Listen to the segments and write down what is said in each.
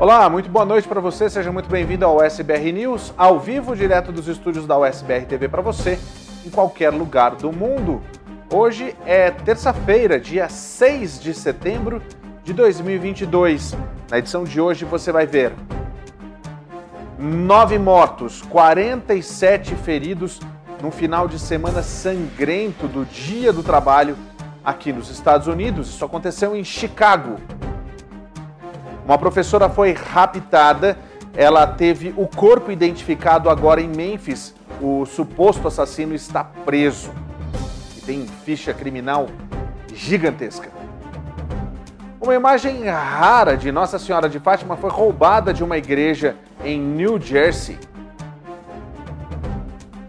Olá, muito boa noite para você, seja muito bem-vindo ao USBR News, ao vivo, direto dos estúdios da USBR TV para você, em qualquer lugar do mundo. Hoje é terça-feira, dia 6 de setembro de 2022. Na edição de hoje você vai ver nove mortos, 47 feridos num final de semana sangrento do Dia do Trabalho aqui nos Estados Unidos. Isso aconteceu em Chicago. Uma professora foi raptada, ela teve o corpo identificado agora em Memphis. O suposto assassino está preso e tem ficha criminal gigantesca. Uma imagem rara de Nossa Senhora de Fátima foi roubada de uma igreja em New Jersey.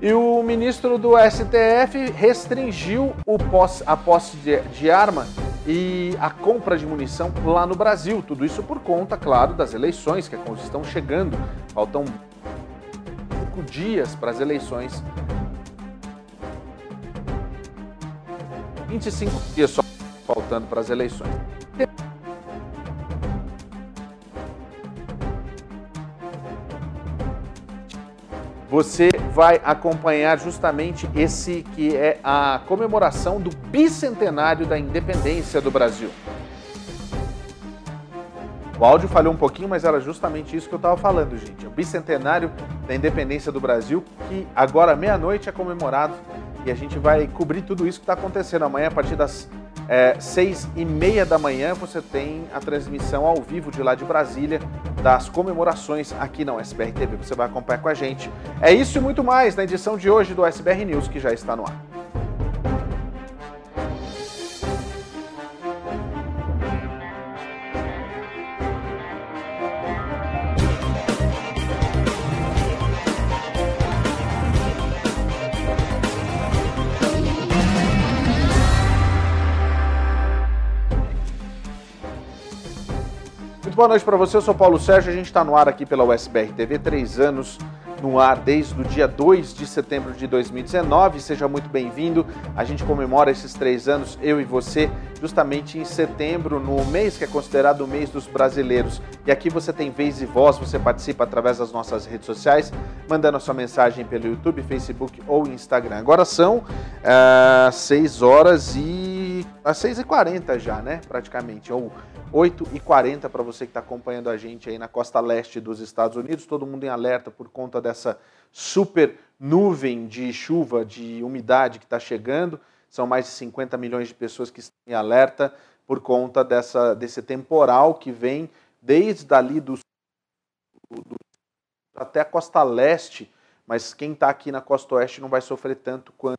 E o ministro do STF restringiu posse, a posse de, de arma e a compra de munição lá no Brasil. Tudo isso por conta, claro, das eleições que estão chegando. Faltam cinco dias para as eleições. 25 dias só faltando para as eleições. Você vai acompanhar justamente esse que é a comemoração do bicentenário da independência do Brasil. O áudio falhou um pouquinho, mas era justamente isso que eu estava falando, gente. O bicentenário da independência do Brasil, que agora meia-noite é comemorado e a gente vai cobrir tudo isso que está acontecendo amanhã a partir das é, seis e meia da manhã você tem a transmissão ao vivo de lá de Brasília das comemorações aqui na USBR TV. Você vai acompanhar com a gente. É isso e muito mais na edição de hoje do SBR News que já está no ar. Boa noite para você. Eu sou Paulo Sérgio. A gente está no ar aqui pela USBR TV, três anos no ar desde o dia 2 de setembro de 2019. Seja muito bem-vindo. A gente comemora esses três anos, eu e você, justamente em setembro, no mês que é considerado o mês dos brasileiros. E aqui você tem vez e voz, você participa através das nossas redes sociais, mandando a sua mensagem pelo YouTube, Facebook ou Instagram. Agora são uh, 6 horas e. às 6 e 40 já, né? Praticamente. Ou 8h40 para você que está acompanhando a gente aí na costa leste dos Estados Unidos, todo mundo em alerta por conta dessa super nuvem de chuva, de umidade que está chegando. São mais de 50 milhões de pessoas que estão em alerta por conta dessa, desse temporal que vem desde ali do, do até a costa leste, mas quem está aqui na costa oeste não vai sofrer tanto quanto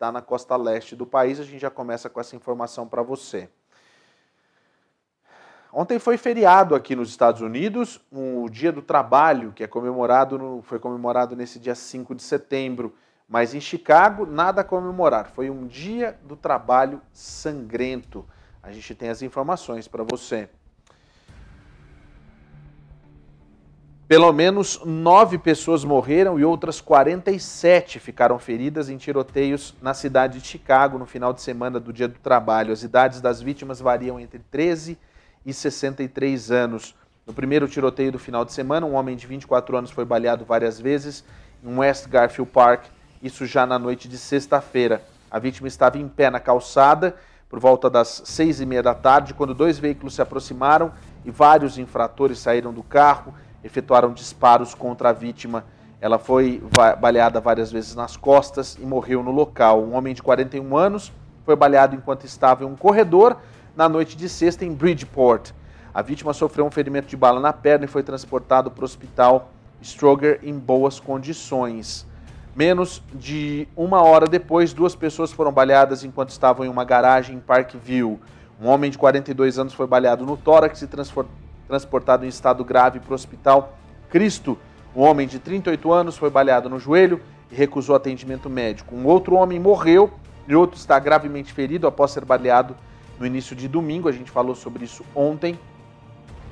está na costa leste do país. A gente já começa com essa informação para você. Ontem foi feriado aqui nos Estados Unidos, o Dia do Trabalho, que é comemorado no, foi comemorado nesse dia 5 de setembro. Mas em Chicago, nada a comemorar. Foi um dia do trabalho sangrento. A gente tem as informações para você. Pelo menos nove pessoas morreram e outras 47 ficaram feridas em tiroteios na cidade de Chicago no final de semana do Dia do Trabalho. As idades das vítimas variam entre 13 e e 63 anos. No primeiro tiroteio do final de semana, um homem de 24 anos foi baleado várias vezes em West Garfield Park, isso já na noite de sexta-feira. A vítima estava em pé na calçada por volta das seis e meia da tarde, quando dois veículos se aproximaram e vários infratores saíram do carro, efetuaram disparos contra a vítima. Ela foi baleada várias vezes nas costas e morreu no local. Um homem de 41 anos foi baleado enquanto estava em um corredor na noite de sexta em Bridgeport. A vítima sofreu um ferimento de bala na perna e foi transportado para o hospital Stroger em boas condições. Menos de uma hora depois, duas pessoas foram baleadas enquanto estavam em uma garagem em Parkville. Um homem de 42 anos foi baleado no tórax e transportado em estado grave para o hospital Cristo. Um homem de 38 anos foi baleado no joelho e recusou atendimento médico. Um outro homem morreu e outro está gravemente ferido após ser baleado no início de domingo. A gente falou sobre isso ontem,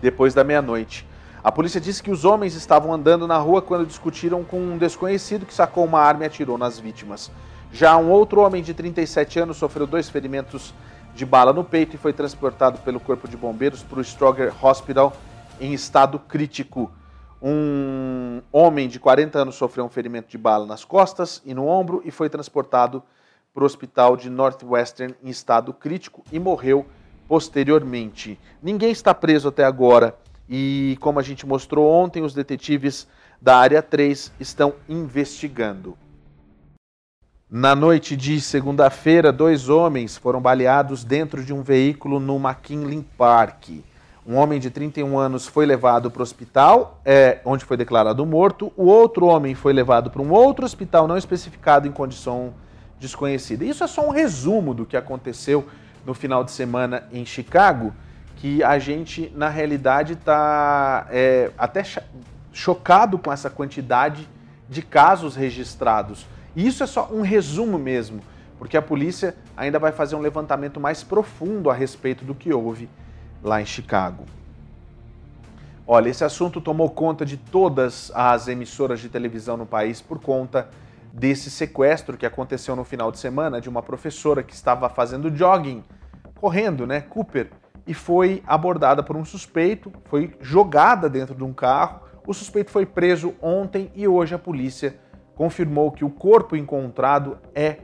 depois da meia-noite. A polícia disse que os homens estavam andando na rua quando discutiram com um desconhecido que sacou uma arma e atirou nas vítimas. Já um outro homem de 37 anos sofreu dois ferimentos de bala no peito e foi transportado pelo Corpo de Bombeiros para o Stroger Hospital em estado crítico. Um homem de 40 anos sofreu um ferimento de bala nas costas e no ombro e foi transportado para o hospital de Northwestern em estado crítico e morreu posteriormente. Ninguém está preso até agora e, como a gente mostrou ontem, os detetives da área 3 estão investigando. Na noite de segunda-feira, dois homens foram baleados dentro de um veículo no McKinley Park. Um homem de 31 anos foi levado para o hospital, é, onde foi declarado morto. O outro homem foi levado para um outro hospital não especificado em condição desconhecida. Isso é só um resumo do que aconteceu no final de semana em Chicago que a gente, na realidade, está é, até chocado com essa quantidade de casos registrados. E isso é só um resumo mesmo, porque a polícia ainda vai fazer um levantamento mais profundo a respeito do que houve lá em Chicago. Olha, esse assunto tomou conta de todas as emissoras de televisão no país por conta desse sequestro que aconteceu no final de semana de uma professora que estava fazendo jogging, correndo, né, Cooper, e foi abordada por um suspeito, foi jogada dentro de um carro. O suspeito foi preso ontem e hoje a polícia confirmou que o corpo encontrado é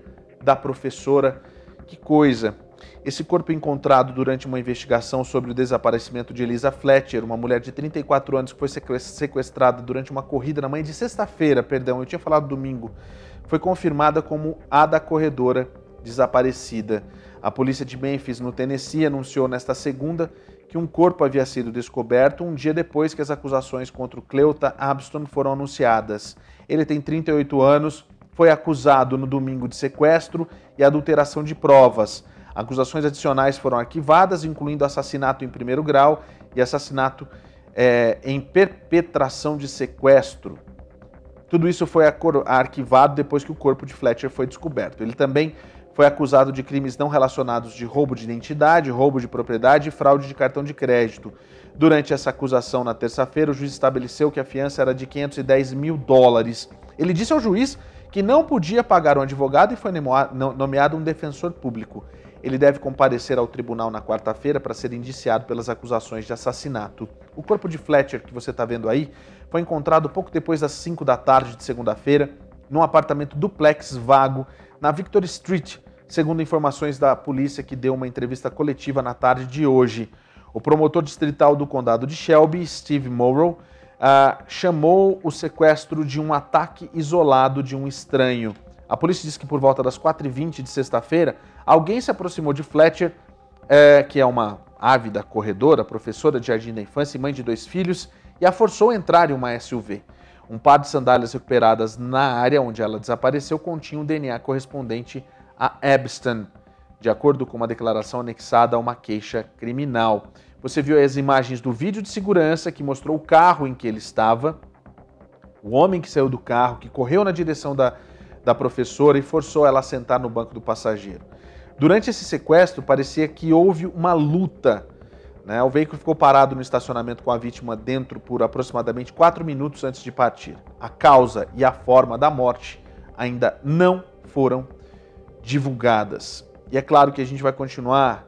da professora. Que coisa! Esse corpo encontrado durante uma investigação sobre o desaparecimento de Elisa Fletcher, uma mulher de 34 anos que foi sequestrada durante uma corrida na manhã de sexta-feira, perdão, eu tinha falado domingo, foi confirmada como a da corredora desaparecida. A polícia de Memphis, no Tennessee, anunciou nesta segunda que um corpo havia sido descoberto um dia depois que as acusações contra Cleuta Abston foram anunciadas. Ele tem 38 anos, foi acusado no domingo de sequestro e adulteração de provas. Acusações adicionais foram arquivadas, incluindo assassinato em primeiro grau e assassinato é, em perpetração de sequestro. Tudo isso foi arquivado depois que o corpo de Fletcher foi descoberto. Ele também foi acusado de crimes não relacionados de roubo de identidade, roubo de propriedade e fraude de cartão de crédito. Durante essa acusação, na terça-feira, o juiz estabeleceu que a fiança era de 510 mil dólares. Ele disse ao juiz que não podia pagar um advogado e foi nomeado um defensor público. Ele deve comparecer ao tribunal na quarta-feira para ser indiciado pelas acusações de assassinato. O corpo de Fletcher, que você está vendo aí, foi encontrado pouco depois das 5 da tarde de segunda-feira, num apartamento duplex vago na Victor Street, segundo informações da polícia que deu uma entrevista coletiva na tarde de hoje. O promotor distrital do condado de Shelby, Steve Morrow, uh, chamou o sequestro de um ataque isolado de um estranho. A polícia disse que por volta das 4h20 de sexta-feira, alguém se aproximou de Fletcher, é, que é uma ávida corredora, professora de jardim da infância e mãe de dois filhos, e a forçou a entrar em uma SUV. Um par de sandálias recuperadas na área onde ela desapareceu continha um DNA correspondente a Epstein, de acordo com uma declaração anexada a uma queixa criminal. Você viu as imagens do vídeo de segurança que mostrou o carro em que ele estava, o homem que saiu do carro, que correu na direção da, da professora e forçou ela a sentar no banco do passageiro. Durante esse sequestro, parecia que houve uma luta. Né? O veículo ficou parado no estacionamento com a vítima dentro por aproximadamente quatro minutos antes de partir. A causa e a forma da morte ainda não foram divulgadas. E é claro que a gente vai continuar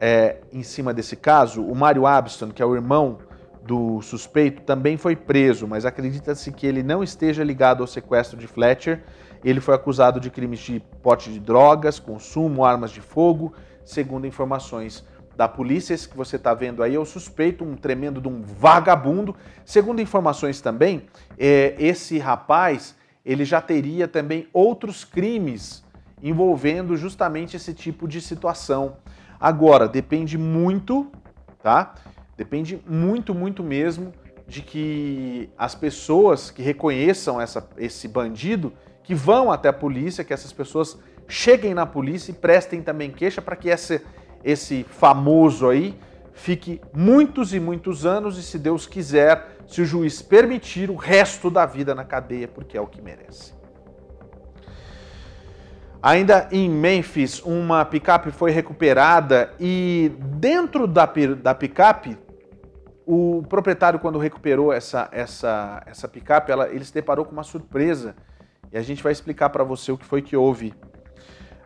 é, em cima desse caso. O Mário Abston, que é o irmão do suspeito, também foi preso, mas acredita-se que ele não esteja ligado ao sequestro de Fletcher. Ele foi acusado de crimes de porte de drogas, consumo, armas de fogo, segundo informações da polícia. Esse que você está vendo aí é o suspeito, um tremendo de um vagabundo. Segundo informações também, é, esse rapaz ele já teria também outros crimes envolvendo justamente esse tipo de situação. Agora, depende muito, tá? Depende muito, muito mesmo de que as pessoas que reconheçam essa, esse bandido, que vão até a polícia, que essas pessoas cheguem na polícia e prestem também queixa para que esse, esse famoso aí fique muitos e muitos anos e, se Deus quiser, se o juiz permitir, o resto da vida na cadeia, porque é o que merece. Ainda em Memphis, uma picape foi recuperada e dentro da, da picape, o proprietário, quando recuperou essa, essa, essa picape, ela, ele se deparou com uma surpresa. E a gente vai explicar para você o que foi que houve.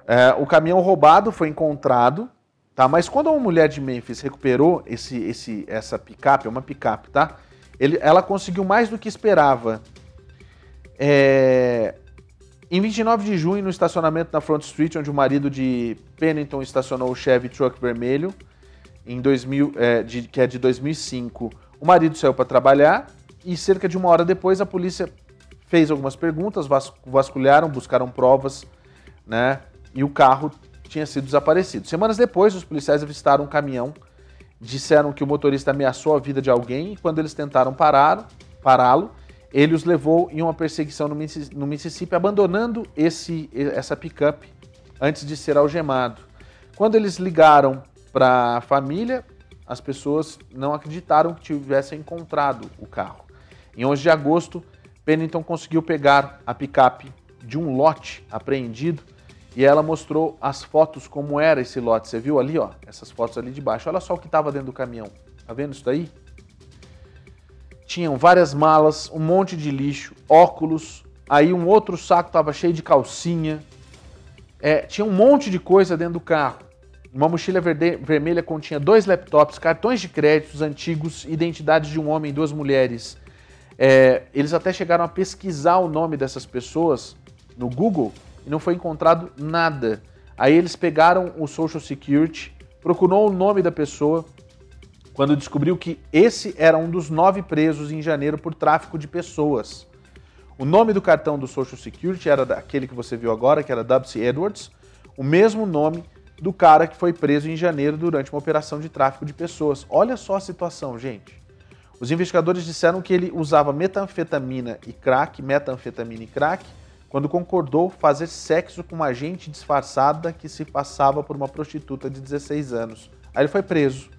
É, o caminhão roubado foi encontrado, tá? Mas quando uma mulher de Memphis recuperou esse, esse, essa picape, é uma picape, tá? Ele, ela conseguiu mais do que esperava. É, em 29 de junho, no estacionamento na Front Street, onde o marido de Pennington estacionou o Chevy Truck vermelho, em 2000, é, de, que é de 2005, o marido saiu para trabalhar e cerca de uma hora depois a polícia fez algumas perguntas, vasculharam, buscaram provas, né? E o carro tinha sido desaparecido. Semanas depois, os policiais avistaram um caminhão, disseram que o motorista ameaçou a vida de alguém e quando eles tentaram pará-lo, ele os levou em uma perseguição no Mississippi, abandonando esse, essa picape antes de ser algemado. Quando eles ligaram para a família, as pessoas não acreditaram que tivessem encontrado o carro. Em 11 de agosto, Pennington conseguiu pegar a picape de um lote apreendido e ela mostrou as fotos como era esse lote. Você viu ali, ó, essas fotos ali de baixo. Olha só o que estava dentro do caminhão. Tá vendo isso daí? Tinham várias malas, um monte de lixo, óculos, aí um outro saco estava cheio de calcinha, é, tinha um monte de coisa dentro do carro. Uma mochila verde, vermelha continha dois laptops, cartões de créditos antigos, identidades de um homem e duas mulheres. É, eles até chegaram a pesquisar o nome dessas pessoas no Google e não foi encontrado nada. Aí eles pegaram o Social Security, procurou o nome da pessoa, quando descobriu que esse era um dos nove presos em janeiro por tráfico de pessoas. O nome do cartão do Social Security era aquele que você viu agora, que era Dubsy Edwards, o mesmo nome do cara que foi preso em janeiro durante uma operação de tráfico de pessoas. Olha só a situação, gente. Os investigadores disseram que ele usava metanfetamina e crack, metanfetamina e crack, quando concordou fazer sexo com uma agente disfarçada que se passava por uma prostituta de 16 anos. Aí ele foi preso.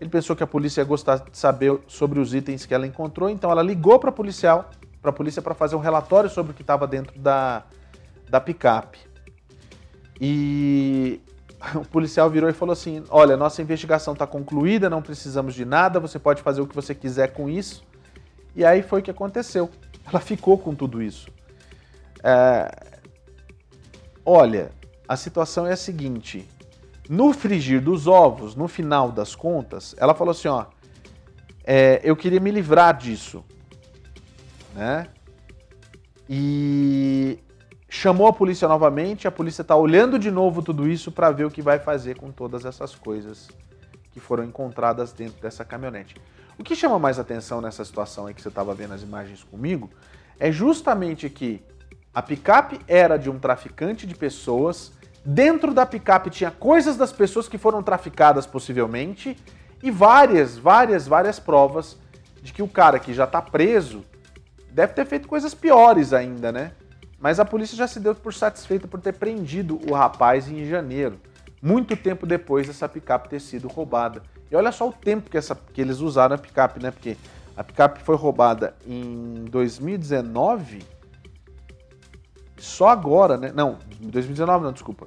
Ele pensou que a polícia ia gostar de saber sobre os itens que ela encontrou, então ela ligou para policial, para a polícia para fazer um relatório sobre o que estava dentro da, da picape. E o policial virou e falou assim: Olha, nossa investigação está concluída, não precisamos de nada, você pode fazer o que você quiser com isso. E aí foi o que aconteceu. Ela ficou com tudo isso. É... Olha, a situação é a seguinte: no frigir dos ovos, no final das contas, ela falou assim: ó, é, eu queria me livrar disso, né? E chamou a polícia novamente. A polícia está olhando de novo tudo isso para ver o que vai fazer com todas essas coisas que foram encontradas dentro dessa caminhonete. O que chama mais atenção nessa situação aí que você estava vendo as imagens comigo é justamente que a picape era de um traficante de pessoas Dentro da picape tinha coisas das pessoas que foram traficadas possivelmente e várias, várias, várias provas de que o cara que já está preso deve ter feito coisas piores ainda, né? Mas a polícia já se deu por satisfeita por ter prendido o rapaz em janeiro, muito tempo depois dessa picape ter sido roubada. E olha só o tempo que, essa, que eles usaram a picape, né? Porque a picape foi roubada em 2019 só agora, né? Não, 2019 não, desculpa.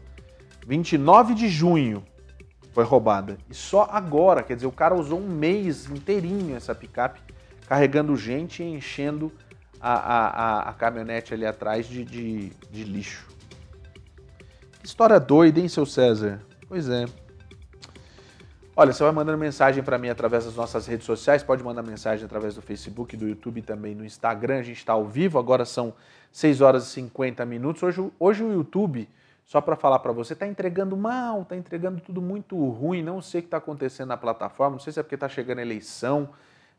29 de junho foi roubada. E só agora, quer dizer, o cara usou um mês inteirinho essa picape, carregando gente e enchendo a, a, a, caminhonete ali atrás de, de, de lixo. Que história doida, hein, seu César? Pois é. Olha, você vai mandando mensagem para mim através das nossas redes sociais, pode mandar mensagem através do Facebook, do YouTube e também no Instagram. A gente está ao vivo, agora são 6 horas e 50 minutos. Hoje, hoje o YouTube, só para falar para você, está entregando mal, está entregando tudo muito ruim. Não sei o que está acontecendo na plataforma, não sei se é porque está chegando a eleição,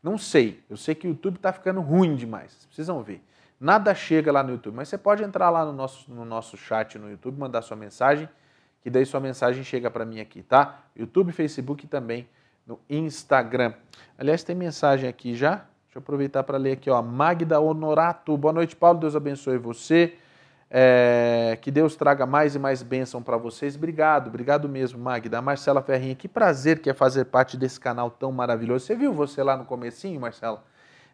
não sei. Eu sei que o YouTube está ficando ruim demais, vocês precisam ver. nada chega lá no YouTube. Mas você pode entrar lá no nosso, no nosso chat no YouTube, mandar sua mensagem, que daí sua mensagem chega para mim aqui, tá? YouTube, Facebook e também no Instagram. Aliás, tem mensagem aqui já. Deixa eu aproveitar para ler aqui, ó. Magda Honorato. Boa noite, Paulo. Deus abençoe você. É, que Deus traga mais e mais bênção para vocês. Obrigado, obrigado mesmo, Magda. Marcela Ferrinha, que prazer que é fazer parte desse canal tão maravilhoso. Você viu você lá no comecinho, Marcela?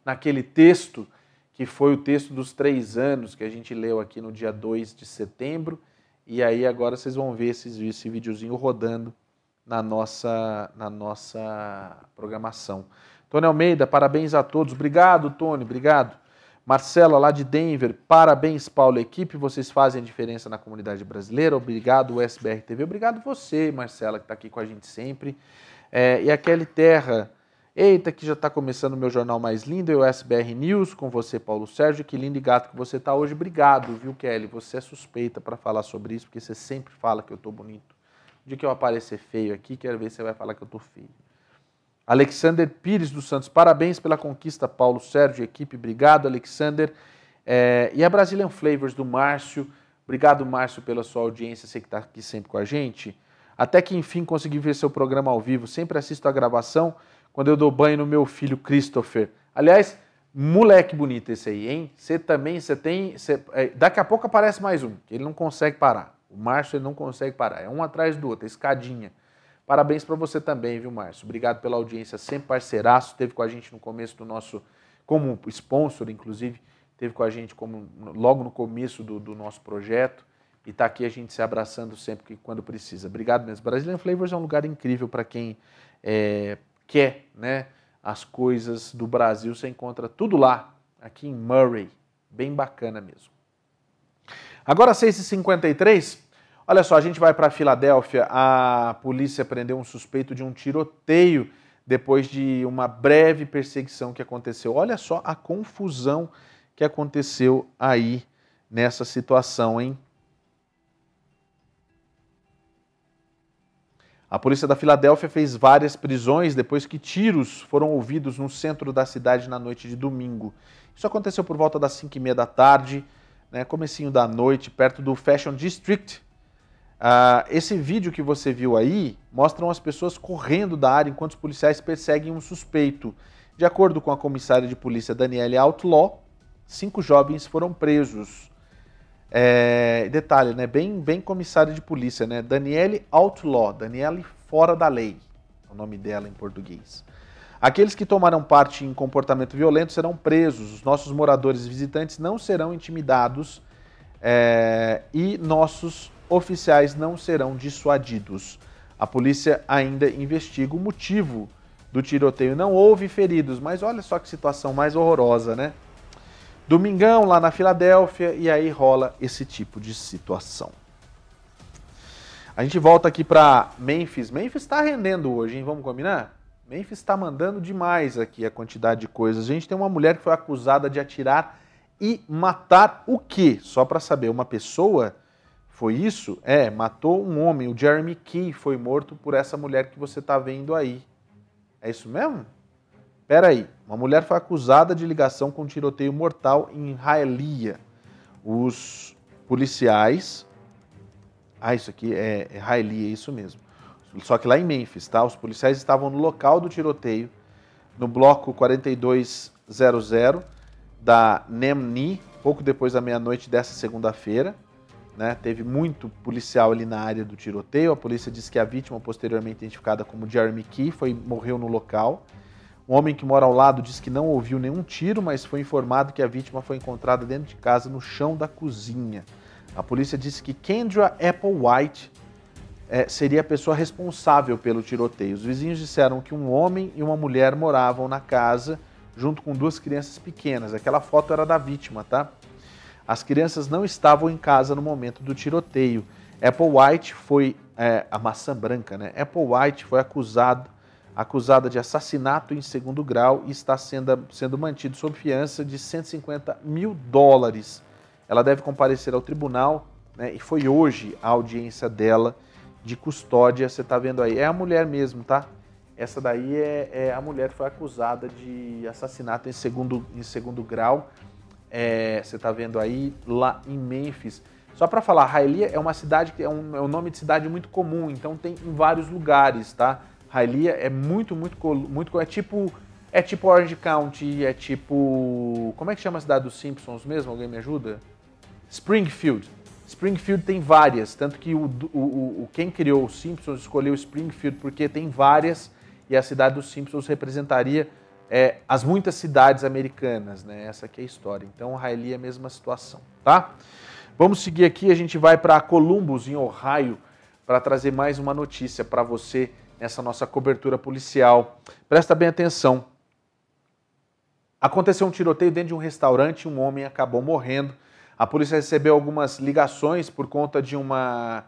Naquele texto, que foi o texto dos três anos que a gente leu aqui no dia 2 de setembro. E aí agora vocês vão ver esse, esse videozinho rodando na nossa, na nossa programação. Tony Almeida, parabéns a todos. Obrigado, Tony, obrigado. Marcela, lá de Denver, parabéns, Paulo, equipe, vocês fazem a diferença na comunidade brasileira. Obrigado, USBR TV. Obrigado você, Marcela, que está aqui com a gente sempre. É, e a Kelly Terra, eita, que já está começando o meu jornal mais lindo, o USBR News, com você, Paulo Sérgio. Que lindo e gato que você está hoje. Obrigado, viu, Kelly? Você é suspeita para falar sobre isso, porque você sempre fala que eu estou bonito. O dia que eu aparecer feio aqui, quero ver se você vai falar que eu estou feio. Alexander Pires dos Santos, parabéns pela conquista, Paulo Sérgio, equipe, obrigado, Alexander. É, e a Brazilian Flavors do Márcio, obrigado, Márcio, pela sua audiência, você que está aqui sempre com a gente. Até que enfim consegui ver seu programa ao vivo, sempre assisto a gravação quando eu dou banho no meu filho Christopher. Aliás, moleque bonito esse aí, hein? Você também, você tem. Você, é, daqui a pouco aparece mais um, que ele não consegue parar. O Márcio ele não consegue parar, é um atrás do outro, é escadinha. Parabéns para você também, viu, Márcio? Obrigado pela audiência, sempre parceiraço, esteve com a gente no começo do nosso, como sponsor, inclusive, esteve com a gente como, logo no começo do, do nosso projeto e está aqui a gente se abraçando sempre que, quando precisa. Obrigado mesmo. Brazilian Flavors é um lugar incrível para quem é, quer né, as coisas do Brasil. Você encontra tudo lá, aqui em Murray. Bem bacana mesmo. Agora, 6h53, Olha só, a gente vai para Filadélfia. A polícia prendeu um suspeito de um tiroteio depois de uma breve perseguição que aconteceu. Olha só a confusão que aconteceu aí nessa situação, hein? A polícia da Filadélfia fez várias prisões depois que tiros foram ouvidos no centro da cidade na noite de domingo. Isso aconteceu por volta das 5 e meia da tarde, né, comecinho da noite, perto do Fashion District, Uh, esse vídeo que você viu aí mostra as pessoas correndo da área enquanto os policiais perseguem um suspeito. De acordo com a comissária de polícia Daniele Outlaw, cinco jovens foram presos. É, detalhe, né? Bem, bem comissária de polícia, né? Daniele Outlaw, Daniele fora da lei, é o nome dela em português. Aqueles que tomaram parte em comportamento violento serão presos. Os nossos moradores e visitantes não serão intimidados é, e nossos oficiais não serão dissuadidos. A polícia ainda investiga o motivo do tiroteio. Não houve feridos, mas olha só que situação mais horrorosa, né? Domingão lá na Filadélfia e aí rola esse tipo de situação. A gente volta aqui para Memphis. Memphis está rendendo hoje, hein? Vamos combinar? Memphis está mandando demais aqui a quantidade de coisas. A gente tem uma mulher que foi acusada de atirar e matar o quê? Só para saber, uma pessoa foi isso? É, matou um homem. O Jeremy Key foi morto por essa mulher que você está vendo aí. É isso mesmo? Pera aí. Uma mulher foi acusada de ligação com tiroteio mortal em Hialeah. Os policiais... Ah, isso aqui é, é Hialeah, é isso mesmo. Só que lá em Memphis, tá? Os policiais estavam no local do tiroteio, no bloco 4200 da Nemni, pouco depois da meia-noite dessa segunda-feira. Né? Teve muito policial ali na área do tiroteio. A polícia disse que a vítima, posteriormente identificada como Jeremy Key, foi, morreu no local. Um homem que mora ao lado disse que não ouviu nenhum tiro, mas foi informado que a vítima foi encontrada dentro de casa, no chão da cozinha. A polícia disse que Kendra Applewhite é, seria a pessoa responsável pelo tiroteio. Os vizinhos disseram que um homem e uma mulher moravam na casa, junto com duas crianças pequenas. Aquela foto era da vítima, tá? As crianças não estavam em casa no momento do tiroteio. Apple White foi é, a maçã branca, né? Apple White foi acusado, acusada de assassinato em segundo grau e está sendo, sendo mantido sob fiança de 150 mil dólares. Ela deve comparecer ao tribunal, né? E foi hoje a audiência dela de custódia. Você está vendo aí? É a mulher mesmo, tá? Essa daí é, é, a mulher que foi acusada de assassinato em segundo, em segundo grau é, você está vendo aí, lá em Memphis. Só para falar, Hialeah é uma cidade que é um, é um, nome de cidade muito comum, então tem em vários lugares, tá? Hialeah é muito, muito, muito, é tipo, é tipo Orange County, é tipo, como é que chama a cidade dos Simpsons mesmo? Alguém me ajuda? Springfield. Springfield tem várias, tanto que o, o, o quem criou os Simpsons escolheu Springfield porque tem várias e a cidade dos Simpsons representaria é, as muitas cidades americanas, né? Essa aqui é a história. Então, Hialeah é a mesma situação, tá? Vamos seguir aqui, a gente vai para Columbus, em Ohio, para trazer mais uma notícia para você nessa nossa cobertura policial. Presta bem atenção. Aconteceu um tiroteio dentro de um restaurante, um homem acabou morrendo. A polícia recebeu algumas ligações por conta de uma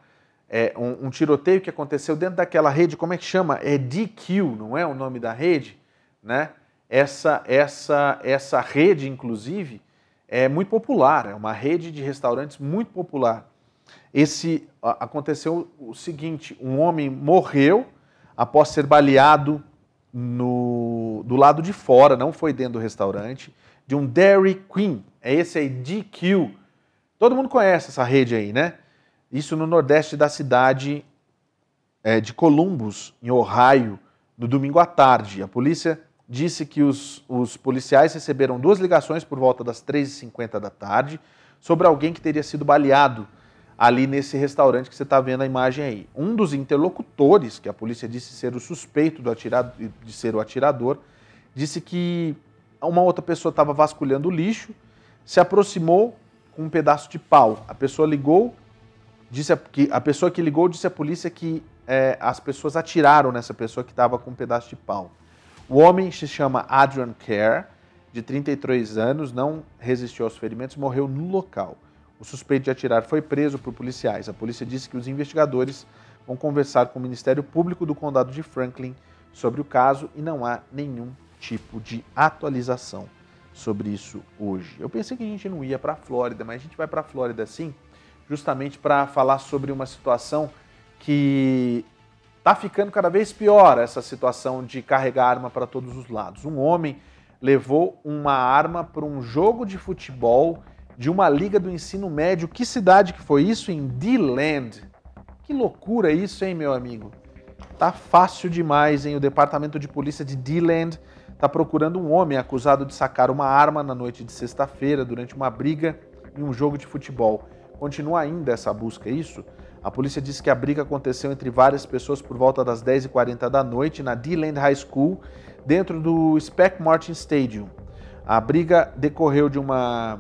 é, um, um, tiroteio que aconteceu dentro daquela rede, como é que chama? É DQ, não é o nome da rede? Né? Essa, essa, essa rede, inclusive, é muito popular, é uma rede de restaurantes muito popular. Esse aconteceu o seguinte: um homem morreu após ser baleado no, do lado de fora, não foi dentro do restaurante, de um Dairy Queen. É esse aí, DQ. Todo mundo conhece essa rede aí, né? Isso no nordeste da cidade é, de Columbus, em Ohio, no domingo à tarde. A polícia disse que os, os policiais receberam duas ligações por volta das 3h50 da tarde sobre alguém que teria sido baleado ali nesse restaurante que você está vendo a imagem aí. Um dos interlocutores, que a polícia disse ser o suspeito do atirado, de ser o atirador, disse que uma outra pessoa estava vasculhando o lixo, se aproximou com um pedaço de pau. A pessoa ligou, disse a, que a pessoa que ligou disse à polícia que é, as pessoas atiraram nessa pessoa que estava com um pedaço de pau. O homem se chama Adrian Kerr, de 33 anos, não resistiu aos ferimentos morreu no local. O suspeito de atirar foi preso por policiais. A polícia disse que os investigadores vão conversar com o Ministério Público do Condado de Franklin sobre o caso e não há nenhum tipo de atualização sobre isso hoje. Eu pensei que a gente não ia para a Flórida, mas a gente vai para a Flórida sim, justamente para falar sobre uma situação que Está ficando cada vez pior essa situação de carregar arma para todos os lados. Um homem levou uma arma para um jogo de futebol de uma liga do ensino médio. Que cidade que foi isso? Em D-Land. Que loucura isso, hein, meu amigo? Tá fácil demais, hein? O departamento de polícia de D-Land está procurando um homem acusado de sacar uma arma na noite de sexta-feira durante uma briga em um jogo de futebol. Continua ainda essa busca, é isso? A polícia disse que a briga aconteceu entre várias pessoas por volta das 10h40 da noite na D-Land High School, dentro do Speck Martin Stadium. A briga decorreu de uma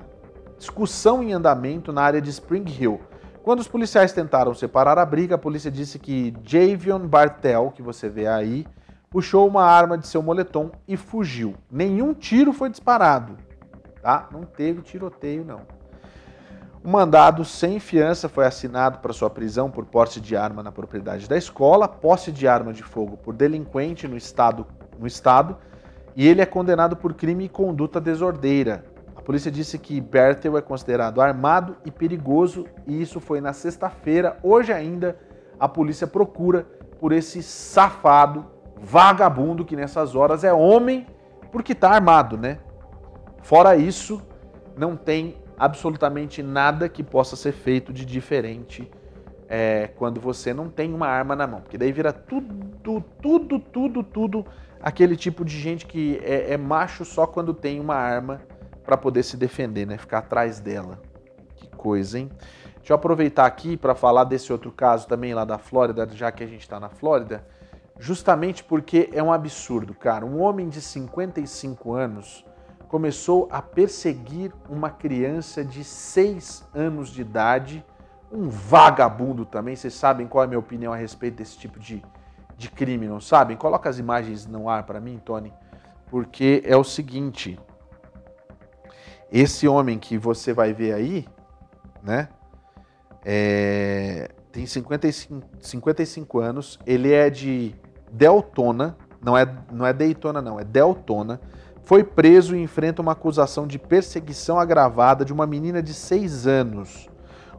discussão em andamento na área de Spring Hill. Quando os policiais tentaram separar a briga, a polícia disse que Javion Bartel, que você vê aí, puxou uma arma de seu moletom e fugiu. Nenhum tiro foi disparado, tá? Não teve tiroteio não. Um mandado sem fiança foi assinado para sua prisão por posse de arma na propriedade da escola, posse de arma de fogo por delinquente no estado, no estado e ele é condenado por crime e conduta desordeira. A polícia disse que Bertel é considerado armado e perigoso e isso foi na sexta-feira. Hoje ainda a polícia procura por esse safado, vagabundo que nessas horas é homem porque está armado, né? Fora isso, não tem absolutamente nada que possa ser feito de diferente é, quando você não tem uma arma na mão. Porque daí vira tudo, tudo, tudo, tudo aquele tipo de gente que é, é macho só quando tem uma arma para poder se defender, né? Ficar atrás dela. Que coisa, hein? Deixa eu aproveitar aqui para falar desse outro caso também lá da Flórida, já que a gente está na Flórida, justamente porque é um absurdo, cara. Um homem de 55 anos começou a perseguir uma criança de 6 anos de idade, um vagabundo também. Vocês sabem qual é a minha opinião a respeito desse tipo de, de crime, não sabem? Coloca as imagens no ar para mim, Tony, porque é o seguinte: esse homem que você vai ver aí, né? É, tem 55, 55 anos, ele é de Deltona, não é, não é Daytona, não, é Deltona foi preso e enfrenta uma acusação de perseguição agravada de uma menina de 6 anos.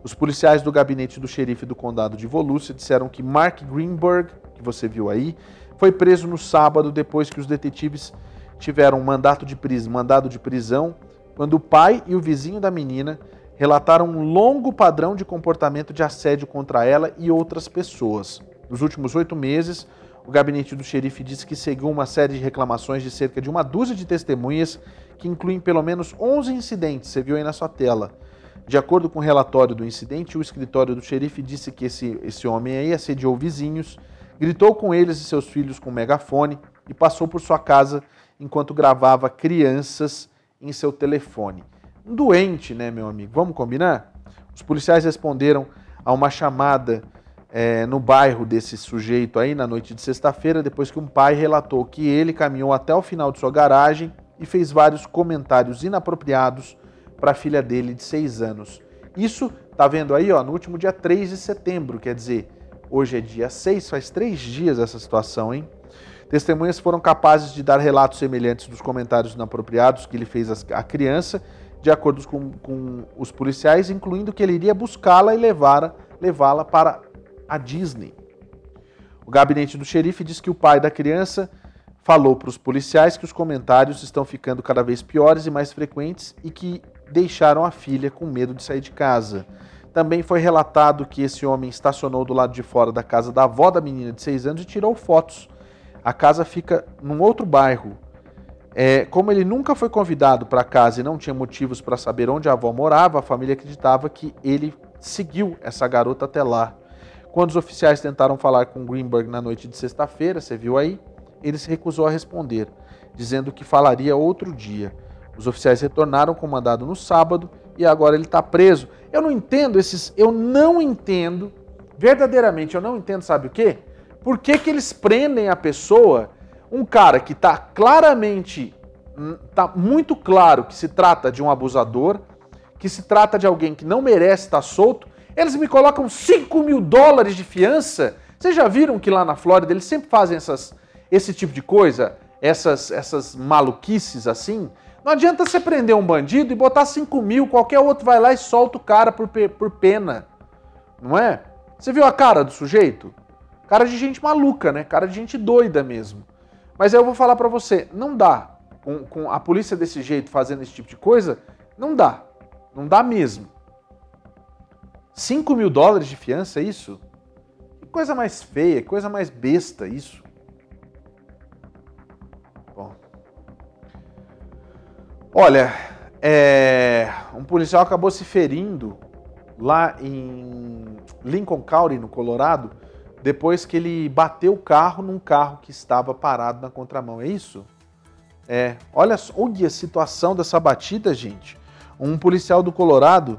Os policiais do gabinete do xerife do condado de Volusia disseram que Mark Greenberg, que você viu aí, foi preso no sábado depois que os detetives tiveram um mandato de mandado de prisão quando o pai e o vizinho da menina relataram um longo padrão de comportamento de assédio contra ela e outras pessoas. Nos últimos oito meses, o gabinete do xerife disse que seguiu uma série de reclamações de cerca de uma dúzia de testemunhas, que incluem pelo menos 11 incidentes, você viu aí na sua tela. De acordo com o relatório do incidente, o escritório do xerife disse que esse, esse homem aí assediou vizinhos, gritou com eles e seus filhos com megafone e passou por sua casa enquanto gravava crianças em seu telefone doente, né, meu amigo? Vamos combinar? Os policiais responderam a uma chamada é, no bairro desse sujeito aí na noite de sexta-feira, depois que um pai relatou que ele caminhou até o final de sua garagem e fez vários comentários inapropriados para a filha dele de seis anos. Isso tá vendo aí, ó, no último dia 3 de setembro, quer dizer, hoje é dia 6, faz três dias essa situação, hein? Testemunhas foram capazes de dar relatos semelhantes dos comentários inapropriados que ele fez à criança de acordo com, com os policiais, incluindo que ele iria buscá-la e levá-la levá para a Disney. O gabinete do xerife diz que o pai da criança falou para os policiais que os comentários estão ficando cada vez piores e mais frequentes e que deixaram a filha com medo de sair de casa. Também foi relatado que esse homem estacionou do lado de fora da casa da avó da menina de 6 anos e tirou fotos. A casa fica num outro bairro, é, como ele nunca foi convidado para casa e não tinha motivos para saber onde a avó morava, a família acreditava que ele seguiu essa garota até lá. Quando os oficiais tentaram falar com Greenberg na noite de sexta-feira, você viu aí, ele se recusou a responder, dizendo que falaria outro dia. Os oficiais retornaram com o mandado no sábado e agora ele está preso. Eu não entendo esses. Eu não entendo, verdadeiramente, eu não entendo, sabe o quê? Por que, que eles prendem a pessoa um cara que está claramente, está hum, muito claro que se trata de um abusador, que se trata de alguém que não merece estar solto, eles me colocam 5 mil dólares de fiança. Vocês já viram que lá na Flórida eles sempre fazem essas, esse tipo de coisa, essas, essas maluquices assim? Não adianta você prender um bandido e botar 5 mil, qualquer outro vai lá e solta o cara por, por pena. Não é? Você viu a cara do sujeito? Cara de gente maluca, né? Cara de gente doida mesmo. Mas eu vou falar para você, não dá. Com, com, a polícia desse jeito, fazendo esse tipo de coisa, não dá. Não dá mesmo. 5 mil dólares de fiança, é isso? Que coisa mais feia, que coisa mais besta isso. Bom. Olha, é, um policial acabou se ferindo lá em Lincoln County, no Colorado, depois que ele bateu o carro num carro que estava parado na contramão. É isso? É. Olha, olha a situação dessa batida, gente. Um policial do Colorado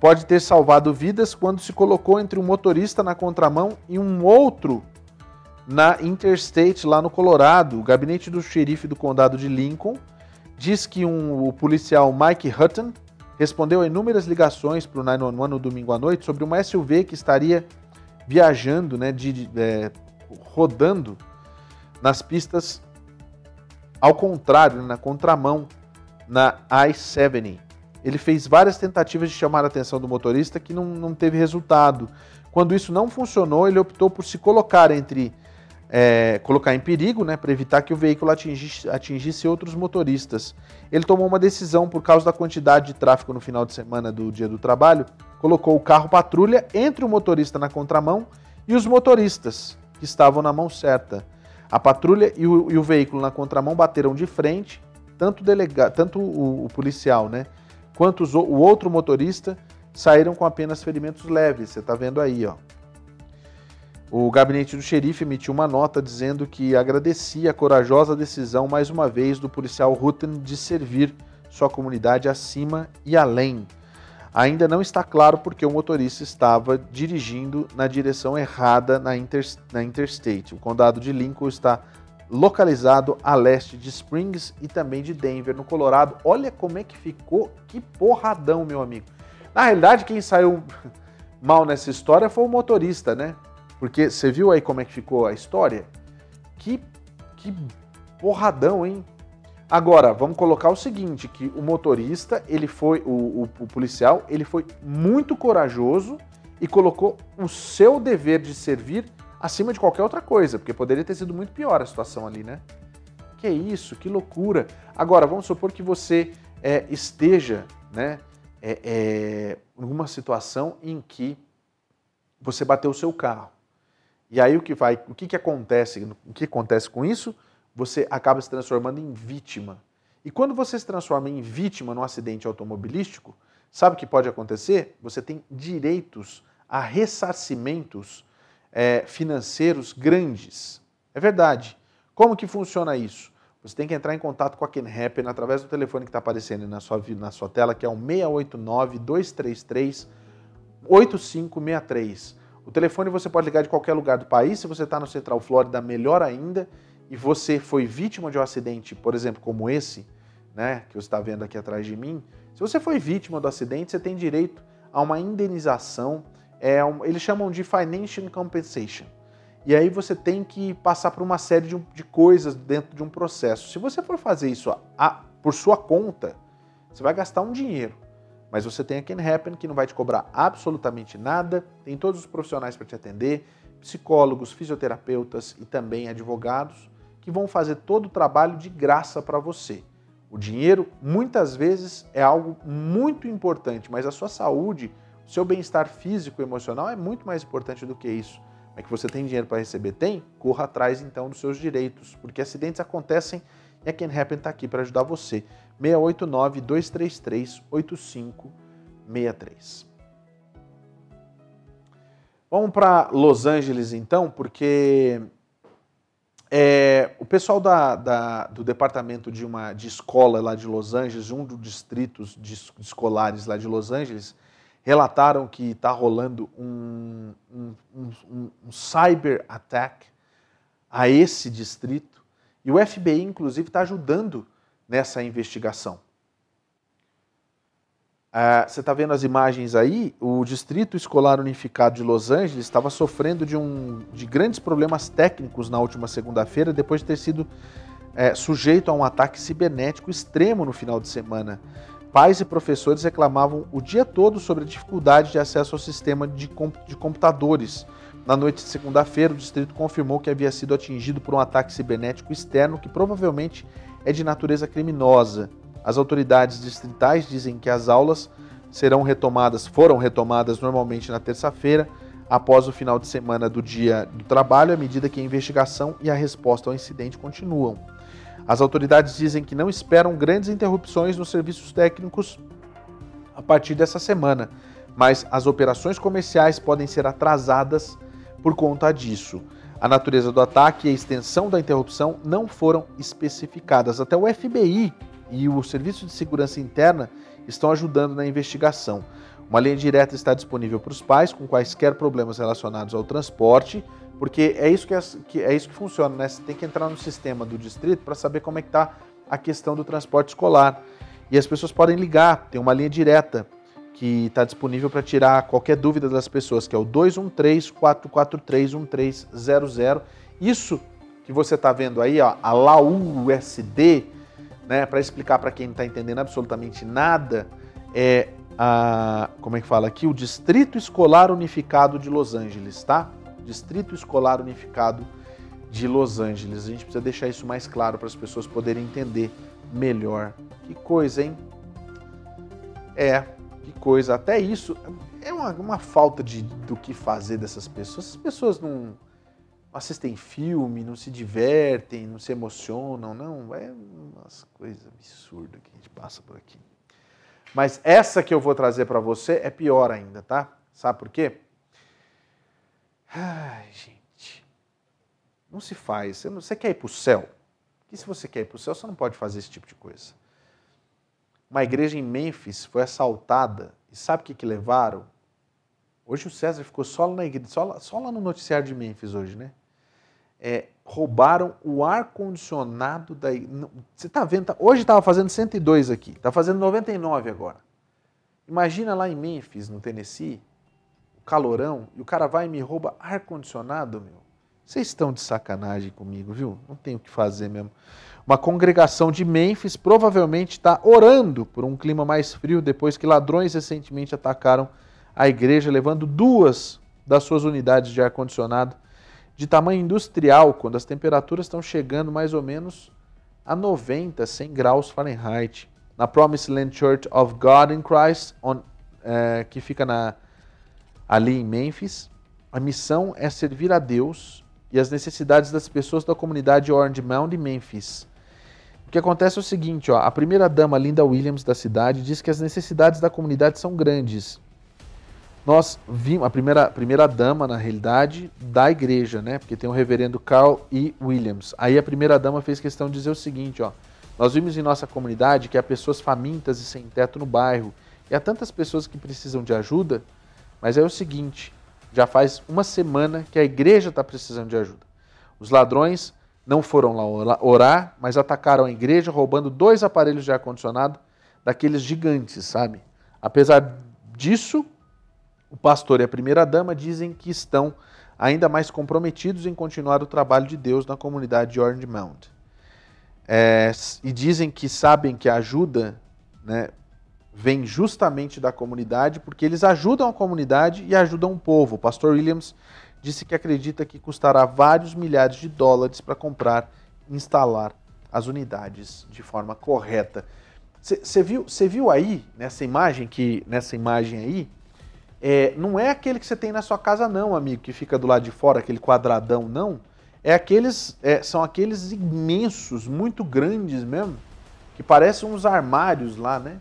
pode ter salvado vidas quando se colocou entre um motorista na contramão e um outro na Interstate, lá no Colorado. O gabinete do xerife do condado de Lincoln diz que um, o policial Mike Hutton respondeu a inúmeras ligações para o 911 no domingo à noite sobre uma SUV que estaria viajando, né, de, é, rodando nas pistas ao contrário, na contramão, na I-70. Ele fez várias tentativas de chamar a atenção do motorista que não, não teve resultado. Quando isso não funcionou, ele optou por se colocar entre é, colocar em perigo, né, para evitar que o veículo atingisse, atingisse outros motoristas. Ele tomou uma decisão por causa da quantidade de tráfego no final de semana do dia do trabalho, colocou o carro patrulha entre o motorista na contramão e os motoristas, que estavam na mão certa. A patrulha e o, e o veículo na contramão bateram de frente, tanto, delega, tanto o, o policial né, quanto os, o outro motorista saíram com apenas ferimentos leves. Você está vendo aí, ó. O gabinete do xerife emitiu uma nota dizendo que agradecia a corajosa decisão, mais uma vez, do policial Rutten de servir sua comunidade acima e além. Ainda não está claro porque o motorista estava dirigindo na direção errada na, na Interstate. O condado de Lincoln está localizado a leste de Springs e também de Denver, no Colorado. Olha como é que ficou, que porradão, meu amigo. Na realidade, quem saiu mal nessa história foi o motorista, né? Porque você viu aí como é que ficou a história? Que, que porradão, hein? Agora, vamos colocar o seguinte, que o motorista, ele foi, o, o, o, policial, ele foi muito corajoso e colocou o seu dever de servir acima de qualquer outra coisa, porque poderia ter sido muito pior a situação ali, né? Que isso, que loucura. Agora, vamos supor que você é, esteja né, é, é, em uma situação em que você bateu o seu carro. E aí o que vai, o que, que acontece? O que acontece com isso? Você acaba se transformando em vítima. E quando você se transforma em vítima num acidente automobilístico, sabe o que pode acontecer? Você tem direitos a ressarcimentos é, financeiros grandes. É verdade. Como que funciona isso? Você tem que entrar em contato com a Ken Happen através do telefone que está aparecendo na sua, na sua tela, que é o 689-233-8563. O telefone você pode ligar de qualquer lugar do país. Se você está no Central Flórida, melhor ainda. E você foi vítima de um acidente, por exemplo, como esse, né, que você está vendo aqui atrás de mim. Se você foi vítima do acidente, você tem direito a uma indenização é um, eles chamam de financial compensation. E aí você tem que passar por uma série de, de coisas dentro de um processo. Se você for fazer isso a, a, por sua conta, você vai gastar um dinheiro. Mas você tem a Can Happen que não vai te cobrar absolutamente nada, tem todos os profissionais para te atender, psicólogos, fisioterapeutas e também advogados que vão fazer todo o trabalho de graça para você. O dinheiro muitas vezes é algo muito importante, mas a sua saúde seu bem-estar físico e emocional é muito mais importante do que isso. É que você tem dinheiro para receber? Tem? Corra atrás então dos seus direitos, porque acidentes acontecem e a Can Happen está aqui para ajudar você. 689-233-8563. Vamos para Los Angeles então, porque é, o pessoal da, da, do departamento de uma de escola lá de Los Angeles, um dos distritos de, de escolares lá de Los Angeles, relataram que está rolando um, um, um, um, cyber attack a esse distrito e o FBI, inclusive, está ajudando nessa investigação. Ah, você está vendo as imagens aí? O Distrito Escolar Unificado de Los Angeles estava sofrendo de, um, de grandes problemas técnicos na última segunda-feira, depois de ter sido é, sujeito a um ataque cibernético extremo no final de semana. Pais e professores reclamavam o dia todo sobre a dificuldade de acesso ao sistema de, comp de computadores. Na noite de segunda-feira, o distrito confirmou que havia sido atingido por um ataque cibernético externo que provavelmente é de natureza criminosa. As autoridades distritais dizem que as aulas serão retomadas, foram retomadas normalmente na terça-feira, após o final de semana do dia do trabalho, à medida que a investigação e a resposta ao incidente continuam. As autoridades dizem que não esperam grandes interrupções nos serviços técnicos a partir dessa semana, mas as operações comerciais podem ser atrasadas por conta disso. A natureza do ataque e a extensão da interrupção não foram especificadas. Até o FBI e o Serviço de Segurança Interna estão ajudando na investigação. Uma linha direta está disponível para os pais com quaisquer problemas relacionados ao transporte porque é isso que é, que é isso que funciona, né? Você tem que entrar no sistema do distrito para saber como é que está a questão do transporte escolar. E as pessoas podem ligar, tem uma linha direta que está disponível para tirar qualquer dúvida das pessoas, que é o 213-443-1300. Isso que você está vendo aí, ó, a LAUSD, né, para explicar para quem não está entendendo absolutamente nada, é a, como é que fala aqui, o Distrito Escolar Unificado de Los Angeles, tá? Distrito Escolar Unificado de Los Angeles. A gente precisa deixar isso mais claro para as pessoas poderem entender melhor. Que coisa, hein? É, que coisa. Até isso é uma, uma falta de, do que fazer dessas pessoas. As pessoas não assistem filme, não se divertem, não se emocionam, não. É umas coisas absurdas que a gente passa por aqui. Mas essa que eu vou trazer para você é pior ainda, tá? Sabe por quê? Ai, gente. Não se faz. Você, não, você quer ir para o céu? E se você quer ir para o céu, você não pode fazer esse tipo de coisa. Uma igreja em Memphis foi assaltada e sabe o que, que levaram? Hoje o César ficou só lá, na igreja, só, lá, só lá no noticiário de Memphis hoje, né? É, roubaram o ar-condicionado da. Você está vendo? Tá, hoje estava fazendo 102 aqui, está fazendo 99 agora. Imagina lá em Memphis, no Tennessee, calorão, e o cara vai e me rouba ar-condicionado, meu. Vocês estão de sacanagem comigo, viu? Não tem o que fazer mesmo. Uma congregação de Memphis provavelmente está orando por um clima mais frio depois que ladrões recentemente atacaram a igreja, levando duas das suas unidades de ar-condicionado de tamanho industrial, quando as temperaturas estão chegando mais ou menos a 90, 100 graus Fahrenheit. na Promised Land Church of God in Christ, on, é, que fica na, ali em Memphis. A missão é servir a Deus e as necessidades das pessoas da comunidade Orange Mound e Memphis. O que acontece é o seguinte, ó, a primeira dama Linda Williams da cidade diz que as necessidades da comunidade são grandes. Nós vimos a primeira, primeira dama, na realidade, da igreja, né? Porque tem o reverendo Carl E. Williams. Aí a primeira dama fez questão de dizer o seguinte, ó. Nós vimos em nossa comunidade que há pessoas famintas e sem teto no bairro. E há tantas pessoas que precisam de ajuda, mas é o seguinte: já faz uma semana que a igreja está precisando de ajuda. Os ladrões não foram lá orar, mas atacaram a igreja, roubando dois aparelhos de ar-condicionado daqueles gigantes, sabe? Apesar disso, o pastor e a primeira-dama dizem que estão ainda mais comprometidos em continuar o trabalho de Deus na comunidade de Orange Mount. É, e dizem que sabem que a ajuda né, vem justamente da comunidade, porque eles ajudam a comunidade e ajudam o povo. O pastor Williams disse que acredita que custará vários milhares de dólares para comprar e instalar as unidades de forma correta. Você viu, viu aí nessa imagem que nessa imagem aí é, não é aquele que você tem na sua casa não, amigo, que fica do lado de fora, aquele quadradão não é aqueles, é, são aqueles imensos, muito grandes mesmo, que parecem uns armários lá, né?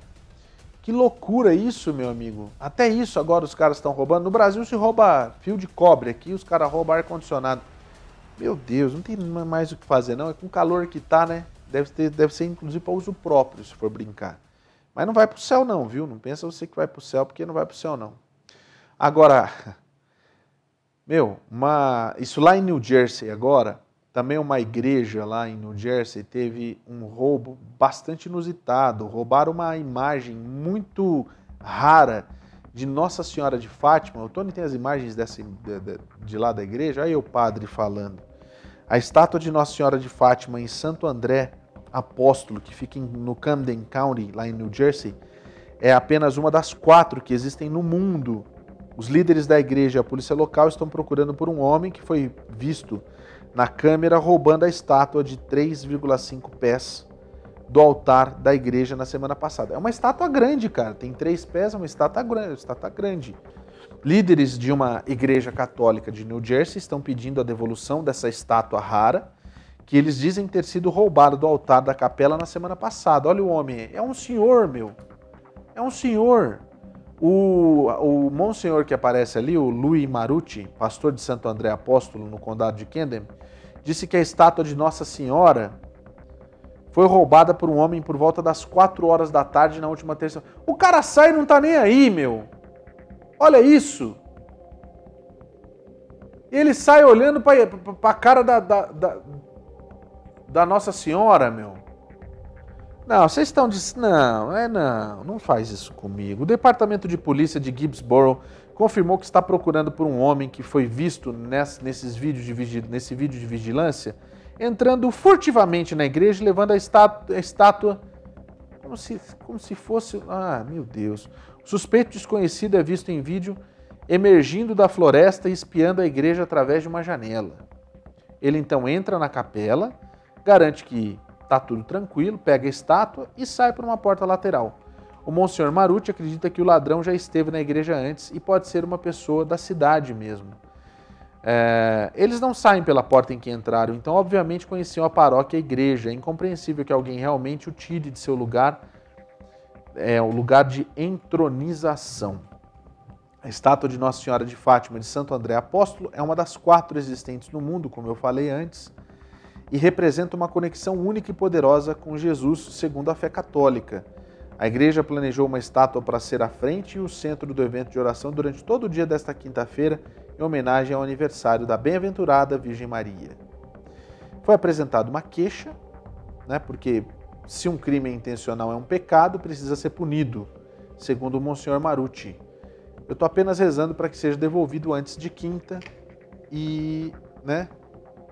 Que loucura isso, meu amigo. Até isso agora os caras estão roubando. No Brasil se rouba fio de cobre, aqui os caras roubam ar-condicionado. Meu Deus, não tem mais o que fazer não. É com o calor que tá, né? Deve, ter, deve ser inclusive para uso próprio, se for brincar. Mas não vai pro céu não, viu? Não pensa você que vai pro céu, porque não vai pro céu não. Agora, Meu, uma, isso lá em New Jersey agora, também uma igreja lá em New Jersey teve um roubo bastante inusitado. Roubaram uma imagem muito rara de Nossa Senhora de Fátima. O Tony tem as imagens dessa, de, de, de lá da igreja. Aí o padre falando. A estátua de Nossa Senhora de Fátima em Santo André Apóstolo, que fica no Camden County, lá em New Jersey, é apenas uma das quatro que existem no mundo os líderes da igreja e a polícia local estão procurando por um homem que foi visto na câmera roubando a estátua de 3,5 pés do altar da igreja na semana passada. É uma estátua grande, cara. Tem três pés, é uma estátua grande. Estátua grande. Líderes de uma igreja católica de New Jersey estão pedindo a devolução dessa estátua rara, que eles dizem ter sido roubada do altar da capela na semana passada. Olha o homem, é um senhor, meu. É um senhor. O, o monsenhor que aparece ali, o Louis Marucci, pastor de Santo André Apóstolo no condado de Camden, disse que a estátua de Nossa Senhora foi roubada por um homem por volta das 4 horas da tarde na última terça. O cara sai e não tá nem aí, meu. Olha isso. Ele sai olhando para a cara da, da, da, da Nossa Senhora, meu. Não, vocês estão dizendo. Não, é não, não faz isso comigo. O Departamento de Polícia de Gibbsboro confirmou que está procurando por um homem que foi visto nesse, nesses vídeos de, nesse vídeo de vigilância entrando furtivamente na igreja, levando a estátua, a estátua como, se, como se fosse. Ah, meu Deus. O suspeito desconhecido é visto em vídeo emergindo da floresta e espiando a igreja através de uma janela. Ele então entra na capela, garante que Tá tudo tranquilo, pega a estátua e sai por uma porta lateral. O Monsenhor Maruti acredita que o ladrão já esteve na igreja antes e pode ser uma pessoa da cidade mesmo. É, eles não saem pela porta em que entraram, então obviamente conheciam a paróquia e a igreja. É incompreensível que alguém realmente o tire de seu lugar, é o lugar de entronização. A estátua de Nossa Senhora de Fátima de Santo André Apóstolo é uma das quatro existentes no mundo, como eu falei antes e representa uma conexão única e poderosa com Jesus, segundo a fé católica. A igreja planejou uma estátua para ser a frente e o centro do evento de oração durante todo o dia desta quinta-feira, em homenagem ao aniversário da bem-aventurada Virgem Maria. Foi apresentada uma queixa, né, porque se um crime intencional é um pecado, precisa ser punido, segundo o Monsenhor Maruti. Eu estou apenas rezando para que seja devolvido antes de quinta e, né,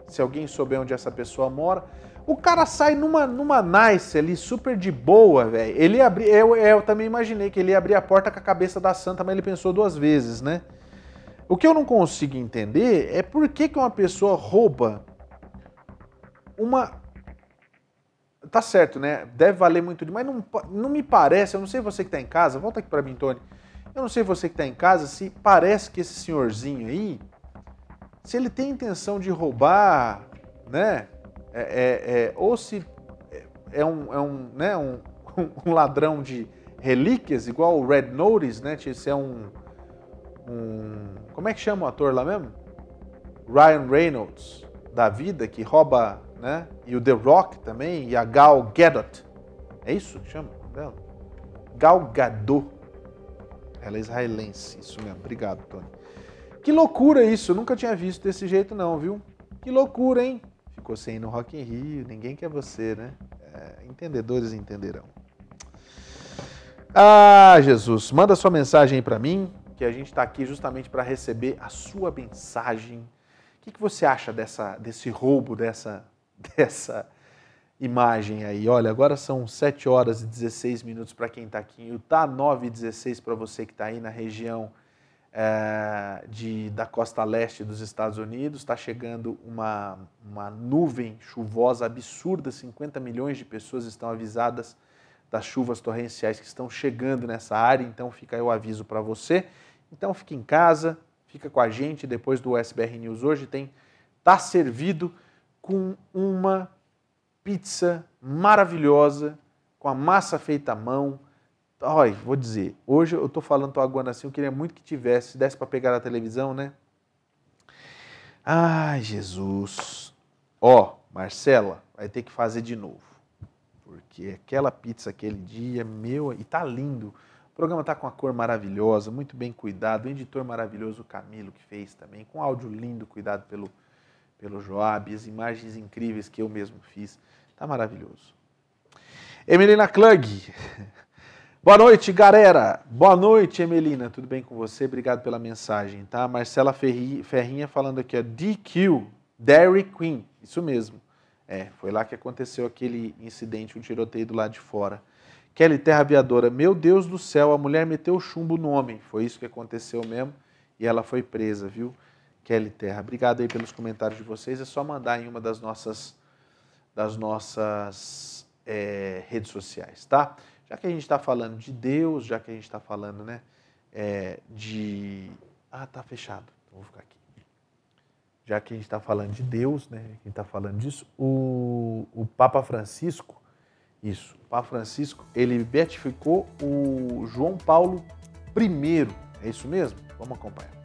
se alguém souber onde essa pessoa mora. O cara sai numa, numa nice ali, super de boa, velho. Ele abri, eu, eu também imaginei que ele ia abrir a porta com a cabeça da santa, mas ele pensou duas vezes, né? O que eu não consigo entender é por que, que uma pessoa rouba uma tá certo, né? Deve valer muito demais, mas não, não me parece, eu não sei você que está em casa, volta aqui para mim, Tony. Eu não sei você que está em casa, se parece que esse senhorzinho aí, se ele tem intenção de roubar, né? É, é, é, ou se é um, é um, né, um, um ladrão de relíquias, igual o Red Notice, né? Se é um, um. Como é que chama o ator lá mesmo? Ryan Reynolds, da vida, que rouba, né? E o The Rock também, e a Gal Gadot. É isso que chama dela? Gal Gadot. Ela é israelense, isso mesmo. Obrigado, Tony. Que loucura isso, nunca tinha visto desse jeito não, viu? Que loucura, hein? Ficou sem ir no Rock in Rio, ninguém quer você, né? É, entendedores entenderão. Ah, Jesus, manda sua mensagem aí para mim, que a gente está aqui justamente para receber a sua mensagem. O que, que você acha dessa, desse roubo, dessa, dessa imagem aí? Olha, agora são 7 horas e 16 minutos para quem está aqui em Utah, 9 e 16 para você que está aí na região é, de, da costa leste dos Estados Unidos. Está chegando uma, uma nuvem chuvosa absurda, 50 milhões de pessoas estão avisadas das chuvas torrenciais que estão chegando nessa área, então fica aí o aviso para você. Então fique em casa, fica com a gente depois do SBR News hoje tem tá servido com uma pizza maravilhosa com a massa feita à mão. Olha, vou dizer, hoje eu estou falando, tô aguando assim, eu queria muito que tivesse, se desse para pegar na televisão, né? Ai, Jesus. Ó, Marcela, vai ter que fazer de novo porque aquela pizza aquele dia, meu, e tá lindo. O programa tá com a cor maravilhosa, muito bem cuidado, o editor maravilhoso, Camilo, que fez também, com áudio lindo, cuidado pelo, pelo Joab, as imagens incríveis que eu mesmo fiz. Tá maravilhoso. Emelina Klug. Boa noite, galera. Boa noite, Emelina. Tudo bem com você? Obrigado pela mensagem, tá? Marcela Ferrinha falando aqui, ó. DQ, Dairy Queen. Isso mesmo. É, foi lá que aconteceu aquele incidente, um tiroteio do lado de fora. Kelly Terra Aviadora, meu Deus do céu, a mulher meteu chumbo no homem. Foi isso que aconteceu mesmo e ela foi presa, viu? Kelly Terra. Obrigado aí pelos comentários de vocês. É só mandar em uma das nossas, das nossas é, redes sociais, tá? Já que a gente está falando de Deus, já que a gente está falando, né, é, de... Ah, tá fechado. Então vou ficar aqui já que a gente está falando de Deus, né, gente está falando disso, o, o Papa Francisco, isso, o Papa Francisco, ele beatificou o João Paulo I, é isso mesmo? Vamos acompanhar.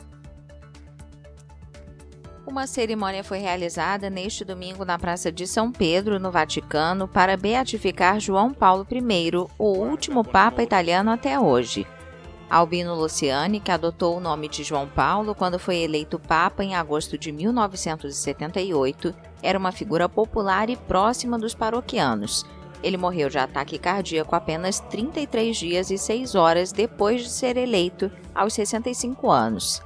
Uma cerimônia foi realizada neste domingo na Praça de São Pedro, no Vaticano, para beatificar João Paulo I, o último Papa italiano até hoje. Albino Luciani, que adotou o nome de João Paulo quando foi eleito Papa em agosto de 1978, era uma figura popular e próxima dos paroquianos. Ele morreu de ataque cardíaco apenas 33 dias e 6 horas depois de ser eleito, aos 65 anos.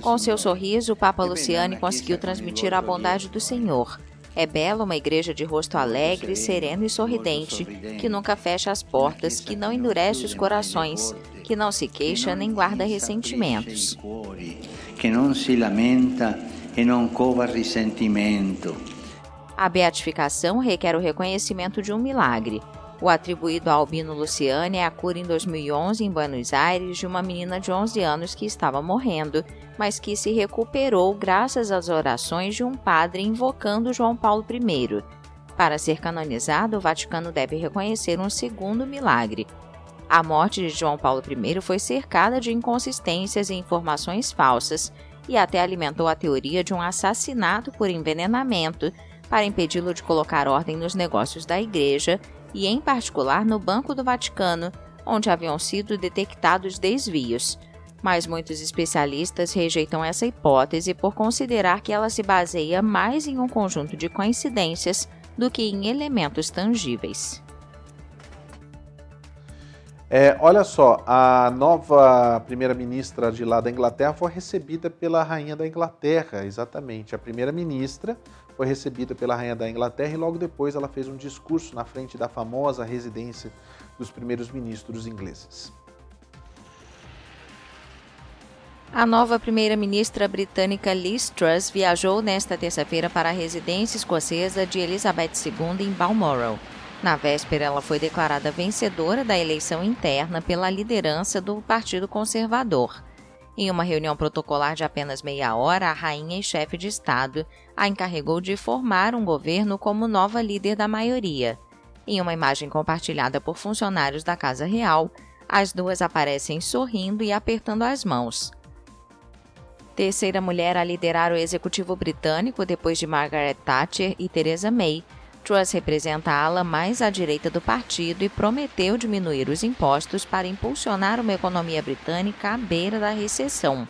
Com seu sorriso, o Papa Luciani conseguiu transmitir a bondade do Senhor. É bela uma igreja de rosto alegre, sereno e sorridente, que nunca fecha as portas, que não endurece os corações, que não se queixa nem guarda ressentimentos. Que não se lamenta e não cova ressentimento. A beatificação requer o reconhecimento de um milagre. O atribuído a Albino Luciane é a cura em 2011 em Buenos Aires de uma menina de 11 anos que estava morrendo, mas que se recuperou graças às orações de um padre invocando João Paulo I. Para ser canonizado, o Vaticano deve reconhecer um segundo milagre. A morte de João Paulo I foi cercada de inconsistências e informações falsas e até alimentou a teoria de um assassinato por envenenamento para impedi-lo de colocar ordem nos negócios da igreja e, em particular, no Banco do Vaticano, onde haviam sido detectados desvios. Mas muitos especialistas rejeitam essa hipótese por considerar que ela se baseia mais em um conjunto de coincidências do que em elementos tangíveis. É, olha só, a nova primeira-ministra de lá da Inglaterra foi recebida pela rainha da Inglaterra, exatamente. A primeira-ministra foi recebida pela rainha da Inglaterra e logo depois ela fez um discurso na frente da famosa residência dos primeiros ministros ingleses. A nova primeira-ministra britânica Liz Truss viajou nesta terça-feira para a residência escocesa de Elizabeth II em Balmoral. Na véspera, ela foi declarada vencedora da eleição interna pela liderança do Partido Conservador. Em uma reunião protocolar de apenas meia hora, a rainha e chefe de Estado a encarregou de formar um governo como nova líder da maioria. Em uma imagem compartilhada por funcionários da Casa Real, as duas aparecem sorrindo e apertando as mãos terceira mulher a liderar o executivo britânico depois de Margaret Thatcher e Theresa May. Truss representa a ala mais à direita do partido e prometeu diminuir os impostos para impulsionar uma economia britânica à beira da recessão.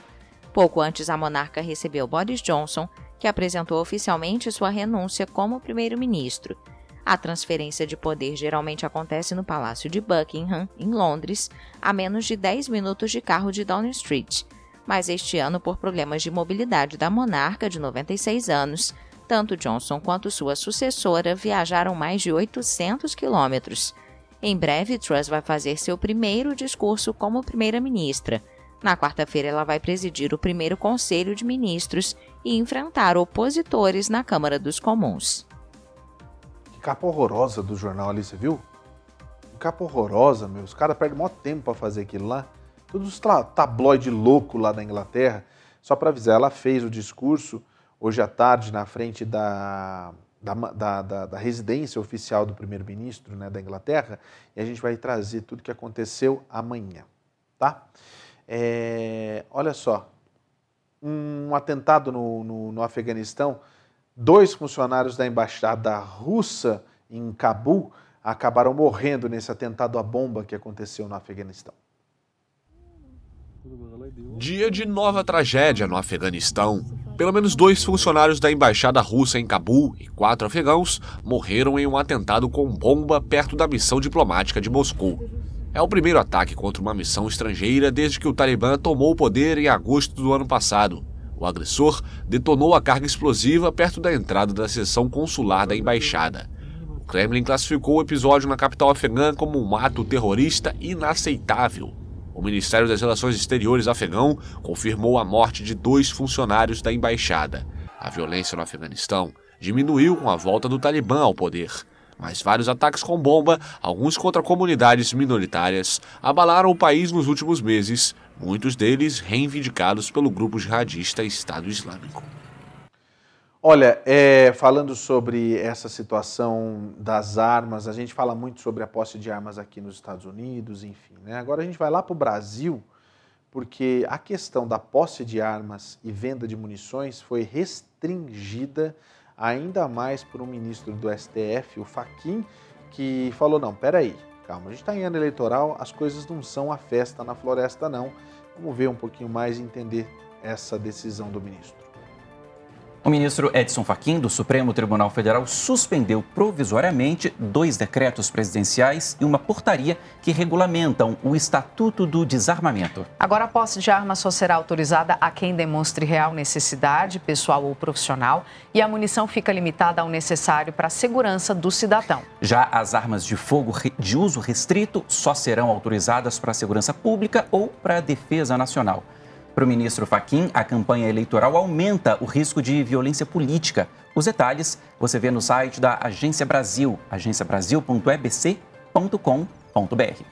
Pouco antes, a monarca recebeu Boris Johnson, que apresentou oficialmente sua renúncia como primeiro-ministro. A transferência de poder geralmente acontece no Palácio de Buckingham, em Londres, a menos de 10 minutos de carro de Downing Street mas este ano, por problemas de mobilidade da monarca de 96 anos, tanto Johnson quanto sua sucessora viajaram mais de 800 quilômetros. Em breve, Truss vai fazer seu primeiro discurso como primeira-ministra. Na quarta-feira, ela vai presidir o primeiro Conselho de Ministros e enfrentar opositores na Câmara dos Comuns. Que capa horrorosa do jornal ali, você viu? Que capa horrorosa, meu. Os caras perdem maior tempo para fazer aquilo lá todos os tabloide louco lá da Inglaterra. Só para avisar, ela fez o discurso hoje à tarde na frente da, da, da, da, da residência oficial do primeiro-ministro né, da Inglaterra e a gente vai trazer tudo o que aconteceu amanhã, tá? É, olha só, um atentado no, no, no Afeganistão, dois funcionários da embaixada russa em Cabul acabaram morrendo nesse atentado à bomba que aconteceu no Afeganistão. Dia de nova tragédia no Afeganistão. Pelo menos dois funcionários da embaixada russa em Cabul e quatro afegãos morreram em um atentado com bomba perto da missão diplomática de Moscou. É o primeiro ataque contra uma missão estrangeira desde que o Talibã tomou o poder em agosto do ano passado. O agressor detonou a carga explosiva perto da entrada da seção consular da embaixada. O Kremlin classificou o episódio na capital afegã como um ato terrorista inaceitável o Ministério das Relações Exteriores afegão confirmou a morte de dois funcionários da embaixada. A violência no Afeganistão diminuiu com a volta do Talibã ao poder, mas vários ataques com bomba, alguns contra comunidades minoritárias, abalaram o país nos últimos meses, muitos deles reivindicados pelo grupo jihadista Estado Islâmico. Olha, é, falando sobre essa situação das armas, a gente fala muito sobre a posse de armas aqui nos Estados Unidos, enfim. Né? Agora a gente vai lá para o Brasil, porque a questão da posse de armas e venda de munições foi restringida ainda mais por um ministro do STF, o Faquim, que falou: não, peraí, calma, a gente está em ano eleitoral, as coisas não são a festa na floresta, não. Vamos ver um pouquinho mais e entender essa decisão do ministro. O ministro Edson Fachin, do Supremo Tribunal Federal, suspendeu provisoriamente dois decretos presidenciais e uma portaria que regulamentam o Estatuto do Desarmamento. Agora, a posse de arma só será autorizada a quem demonstre real necessidade, pessoal ou profissional, e a munição fica limitada ao necessário para a segurança do cidadão. Já as armas de fogo de uso restrito só serão autorizadas para a segurança pública ou para a defesa nacional. Para o ministro Faquim, a campanha eleitoral aumenta o risco de violência política. Os detalhes você vê no site da Agência Brasil, agenciabrasil.ebc.com.br.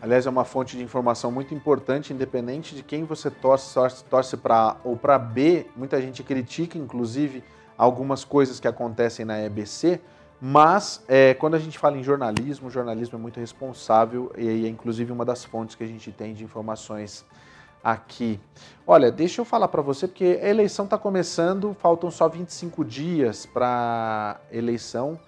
Aliás, é uma fonte de informação muito importante, independente de quem você torce, torce, torce para A ou para B. Muita gente critica, inclusive, algumas coisas que acontecem na EBC, mas é, quando a gente fala em jornalismo, o jornalismo é muito responsável e é inclusive uma das fontes que a gente tem de informações aqui. Olha, deixa eu falar para você, porque a eleição está começando, faltam só 25 dias para eleição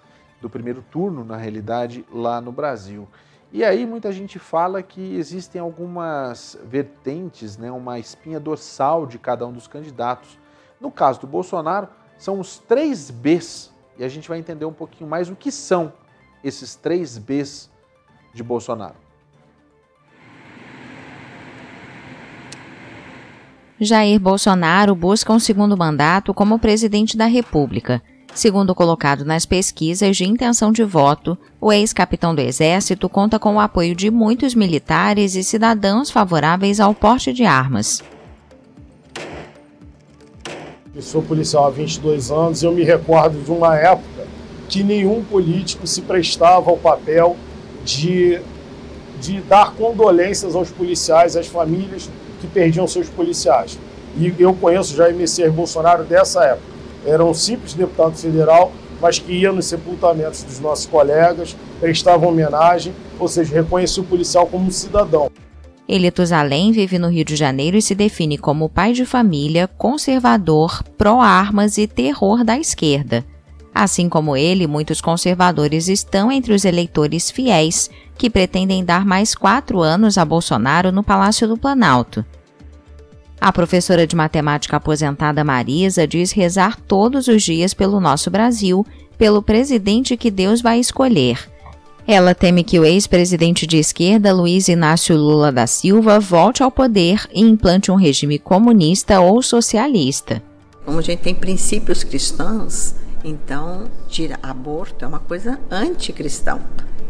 do primeiro turno, na realidade, lá no Brasil. E aí muita gente fala que existem algumas vertentes, né, uma espinha dorsal de cada um dos candidatos. No caso do Bolsonaro, são os três Bs, e a gente vai entender um pouquinho mais o que são esses três Bs de Bolsonaro. Jair Bolsonaro busca um segundo mandato como presidente da República. Segundo colocado nas pesquisas de intenção de voto, o ex-capitão do Exército conta com o apoio de muitos militares e cidadãos favoráveis ao porte de armas. Eu sou policial há 22 anos e eu me recordo de uma época que nenhum político se prestava ao papel de, de dar condolências aos policiais, às famílias que perdiam seus policiais. E eu conheço já Messias Bolsonaro dessa época. Era um simples deputado federal, mas que ia nos sepultamentos dos nossos colegas, prestava homenagem, ou seja, reconhecia o policial como um cidadão. Eli Tuzalém vive no Rio de Janeiro e se define como pai de família, conservador, pró-armas e terror da esquerda. Assim como ele, muitos conservadores estão entre os eleitores fiéis que pretendem dar mais quatro anos a Bolsonaro no Palácio do Planalto. A professora de matemática aposentada Marisa diz rezar todos os dias pelo nosso Brasil, pelo presidente que Deus vai escolher. Ela teme que o ex-presidente de esquerda, Luiz Inácio Lula da Silva, volte ao poder e implante um regime comunista ou socialista. Como a gente tem princípios cristãos, então tira aborto é uma coisa anticristã.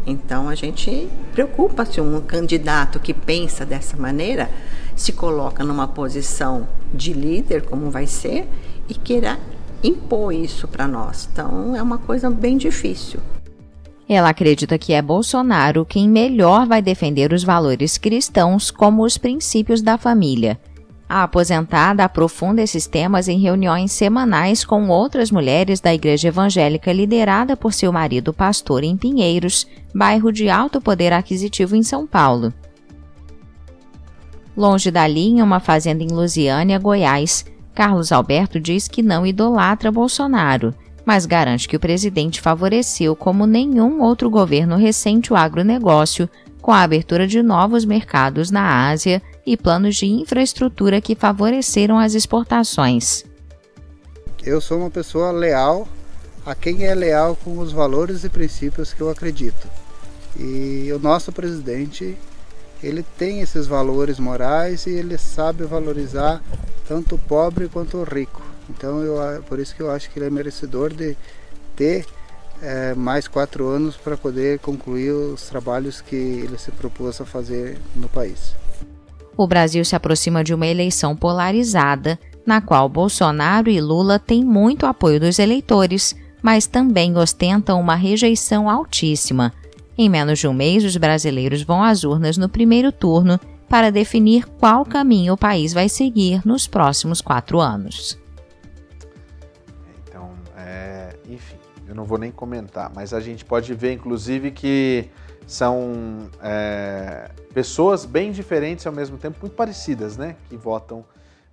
Então a gente preocupa se um candidato que pensa dessa maneira se coloca numa posição de líder, como vai ser, e queira impor isso para nós. Então é uma coisa bem difícil. Ela acredita que é Bolsonaro quem melhor vai defender os valores cristãos como os princípios da família. A aposentada aprofunda esses temas em reuniões semanais com outras mulheres da igreja evangélica liderada por seu marido pastor em Pinheiros, bairro de alto poder aquisitivo em São Paulo. Longe dali, em uma fazenda em Lusiânia, Goiás, Carlos Alberto diz que não idolatra Bolsonaro, mas garante que o presidente favoreceu como nenhum outro governo recente o agronegócio, com a abertura de novos mercados na Ásia e planos de infraestrutura que favoreceram as exportações. Eu sou uma pessoa leal a quem é leal com os valores e princípios que eu acredito. E o nosso presidente ele tem esses valores morais e ele sabe valorizar tanto o pobre quanto o rico. Então, eu, por isso que eu acho que ele é merecedor de ter é, mais quatro anos para poder concluir os trabalhos que ele se propôs a fazer no país. O Brasil se aproxima de uma eleição polarizada, na qual Bolsonaro e Lula têm muito apoio dos eleitores, mas também ostentam uma rejeição altíssima. Em menos de um mês, os brasileiros vão às urnas no primeiro turno para definir qual caminho o país vai seguir nos próximos quatro anos. Então, é, enfim, eu não vou nem comentar, mas a gente pode ver, inclusive, que são é, pessoas bem diferentes e ao mesmo tempo muito parecidas, né, que votam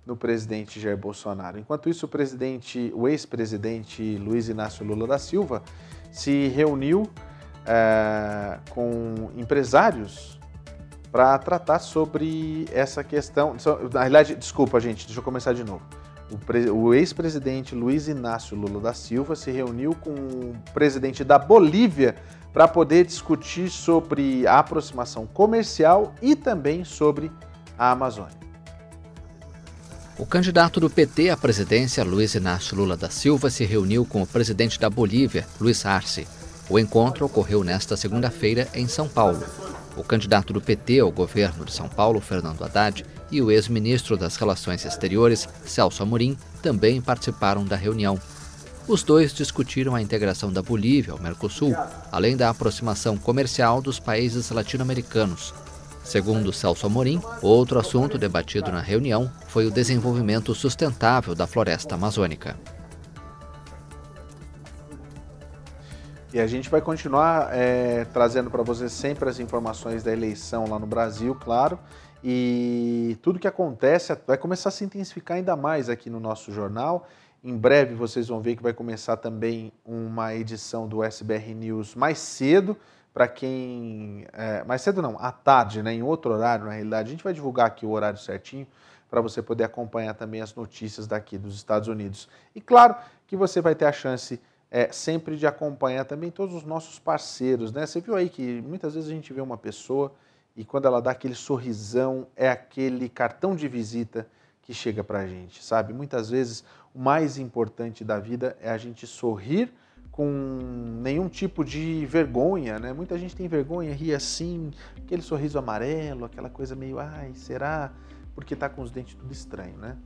no presidente Jair Bolsonaro. Enquanto isso, o presidente, o ex-presidente Luiz Inácio Lula da Silva se reuniu é, com empresários para tratar sobre essa questão. Na realidade, desculpa, gente, deixa eu começar de novo. O, o ex-presidente Luiz Inácio Lula da Silva se reuniu com o presidente da Bolívia para poder discutir sobre a aproximação comercial e também sobre a Amazônia. O candidato do PT à presidência, Luiz Inácio Lula da Silva, se reuniu com o presidente da Bolívia, Luiz Arce. O encontro ocorreu nesta segunda-feira em São Paulo. O candidato do PT ao governo de São Paulo, Fernando Haddad, e o ex-ministro das Relações Exteriores, Celso Amorim, também participaram da reunião. Os dois discutiram a integração da Bolívia ao Mercosul, além da aproximação comercial dos países latino-americanos. Segundo Celso Amorim, outro assunto debatido na reunião foi o desenvolvimento sustentável da floresta amazônica. E a gente vai continuar é, trazendo para vocês sempre as informações da eleição lá no Brasil, claro. E tudo que acontece vai começar a se intensificar ainda mais aqui no nosso jornal. Em breve vocês vão ver que vai começar também uma edição do SBR News mais cedo, para quem. É, mais cedo não, à tarde, né, em outro horário, na realidade. A gente vai divulgar aqui o horário certinho para você poder acompanhar também as notícias daqui dos Estados Unidos. E claro que você vai ter a chance é, sempre de acompanhar também todos os nossos parceiros. Né? Você viu aí que muitas vezes a gente vê uma pessoa e quando ela dá aquele sorrisão, é aquele cartão de visita que chega para a gente, sabe? Muitas vezes o mais importante da vida é a gente sorrir com nenhum tipo de vergonha, né? Muita gente tem vergonha, ri assim, aquele sorriso amarelo, aquela coisa meio, ai, será? Porque está com os dentes tudo estranho, né?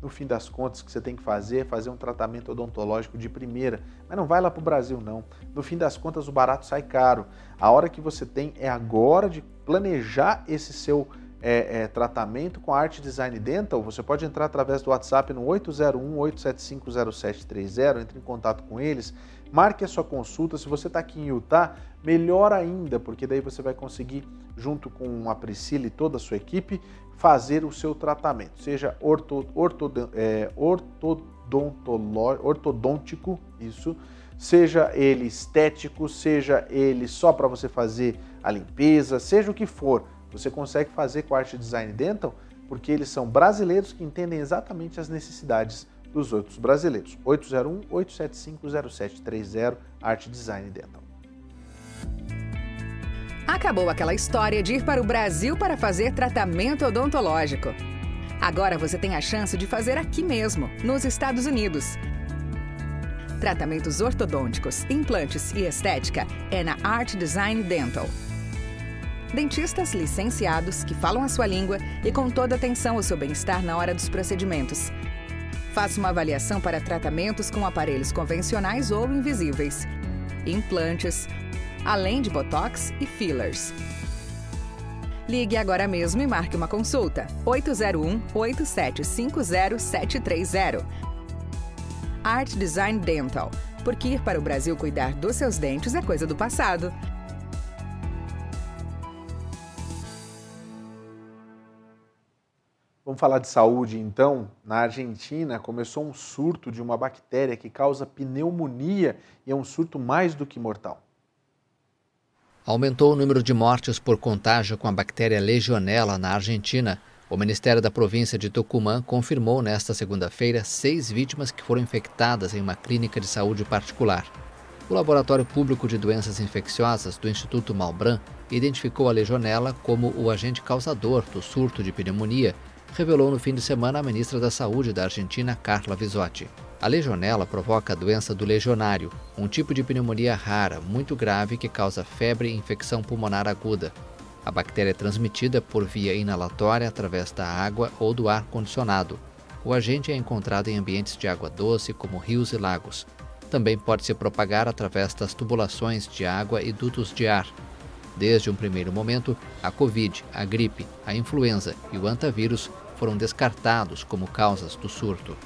No fim das contas, o que você tem que fazer é fazer um tratamento odontológico de primeira. Mas não vai lá para o Brasil, não. No fim das contas, o barato sai caro. A hora que você tem é agora de planejar esse seu é, é, tratamento com a Arte Design Dental. Você pode entrar através do WhatsApp no 801-875-0730, entre em contato com eles, marque a sua consulta. Se você está aqui em Utah, melhor ainda, porque daí você vai conseguir, junto com a Priscila e toda a sua equipe, fazer o seu tratamento, seja orto, orto, é, ortodôntico, isso, seja ele estético, seja ele só para você fazer a limpeza, seja o que for, você consegue fazer com a Arte Design Dental, porque eles são brasileiros que entendem exatamente as necessidades dos outros brasileiros. 801-875-0730, Arte Design Dental. Acabou aquela história de ir para o Brasil para fazer tratamento odontológico. Agora você tem a chance de fazer aqui mesmo, nos Estados Unidos. Tratamentos ortodônticos, implantes e estética é na Art Design Dental. Dentistas licenciados que falam a sua língua e com toda atenção ao seu bem-estar na hora dos procedimentos. Faça uma avaliação para tratamentos com aparelhos convencionais ou invisíveis, implantes, além de botox e fillers. Ligue agora mesmo e marque uma consulta. 801-8750-730. Art Design Dental. Porque ir para o Brasil cuidar dos seus dentes é coisa do passado. Vamos falar de saúde então. Na Argentina começou um surto de uma bactéria que causa pneumonia e é um surto mais do que mortal. Aumentou o número de mortes por contágio com a bactéria Legionella na Argentina. O Ministério da Província de Tucumã confirmou nesta segunda-feira seis vítimas que foram infectadas em uma clínica de saúde particular. O Laboratório Público de Doenças Infecciosas do Instituto Malbran identificou a legionela como o agente causador do surto de pneumonia, revelou no fim de semana a ministra da Saúde da Argentina, Carla Visotti. A legionela provoca a doença do legionário, um tipo de pneumonia rara, muito grave que causa febre e infecção pulmonar aguda. A bactéria é transmitida por via inalatória através da água ou do ar condicionado. O agente é encontrado em ambientes de água doce, como rios e lagos. Também pode se propagar através das tubulações de água e dutos de ar. Desde um primeiro momento, a Covid, a gripe, a influenza e o antavírus foram descartados como causas do surto.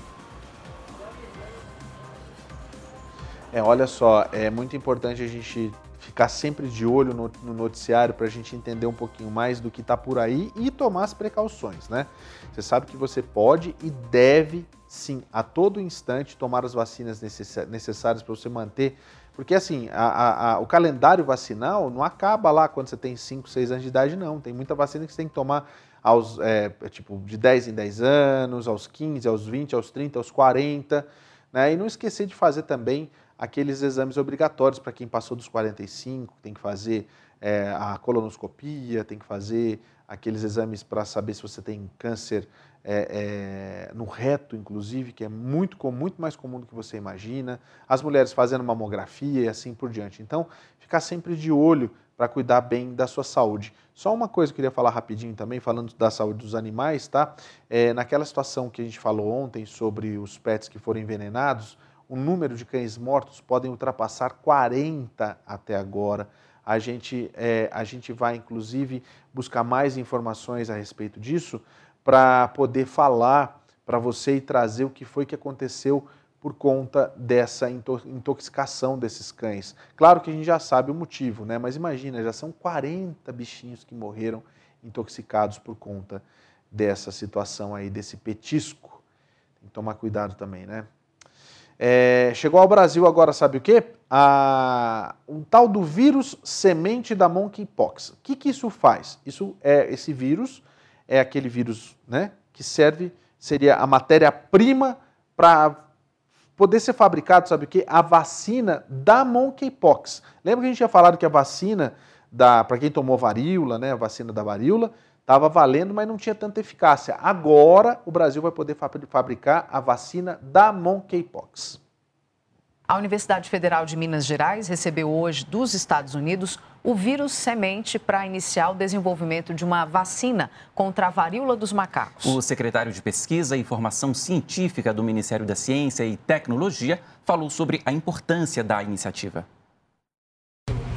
É, olha só, é muito importante a gente ficar sempre de olho no, no noticiário para a gente entender um pouquinho mais do que está por aí e tomar as precauções, né? Você sabe que você pode e deve, sim, a todo instante tomar as vacinas necessárias para você manter. Porque, assim, a, a, a, o calendário vacinal não acaba lá quando você tem 5, 6 anos de idade, não. Tem muita vacina que você tem que tomar aos, é, tipo, de 10 em 10 anos, aos 15, aos 20, aos 30, aos 40. Né? E não esquecer de fazer também aqueles exames obrigatórios para quem passou dos 45, tem que fazer é, a colonoscopia, tem que fazer aqueles exames para saber se você tem câncer é, é, no reto, inclusive, que é muito, muito mais comum do que você imagina. As mulheres fazendo mamografia e assim por diante. Então, ficar sempre de olho para cuidar bem da sua saúde. Só uma coisa que eu queria falar rapidinho também, falando da saúde dos animais, tá? É, naquela situação que a gente falou ontem sobre os pets que foram envenenados, o número de cães mortos podem ultrapassar 40 até agora. A gente, é, a gente vai, inclusive, buscar mais informações a respeito disso para poder falar para você e trazer o que foi que aconteceu por conta dessa intoxicação desses cães. Claro que a gente já sabe o motivo, né? mas imagina, já são 40 bichinhos que morreram intoxicados por conta dessa situação aí, desse petisco. Tem que tomar cuidado também, né? É, chegou ao Brasil agora, sabe o quê? A, um tal do vírus semente da monkeypox. O que, que isso faz? Isso é esse vírus é aquele vírus, né, que serve seria a matéria-prima para poder ser fabricado, sabe o quê? A vacina da monkeypox. Lembra que a gente tinha falado que a vacina da para quem tomou varíola, né, a vacina da varíola, estava valendo, mas não tinha tanta eficácia. Agora o Brasil vai poder fabricar a vacina da monkeypox. A Universidade Federal de Minas Gerais recebeu hoje dos Estados Unidos o vírus semente para iniciar o desenvolvimento de uma vacina contra a varíola dos macacos. O secretário de Pesquisa e Informação Científica do Ministério da Ciência e Tecnologia falou sobre a importância da iniciativa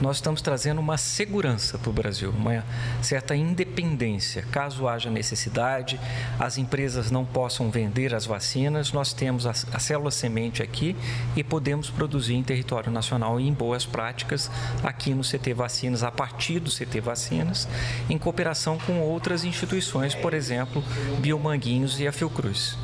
nós estamos trazendo uma segurança para o Brasil, uma certa independência. Caso haja necessidade, as empresas não possam vender as vacinas, nós temos a, a célula semente aqui e podemos produzir em território nacional em boas práticas aqui no CT Vacinas, a partir do CT Vacinas, em cooperação com outras instituições, por exemplo, Biomanguinhos e a Fiocruz.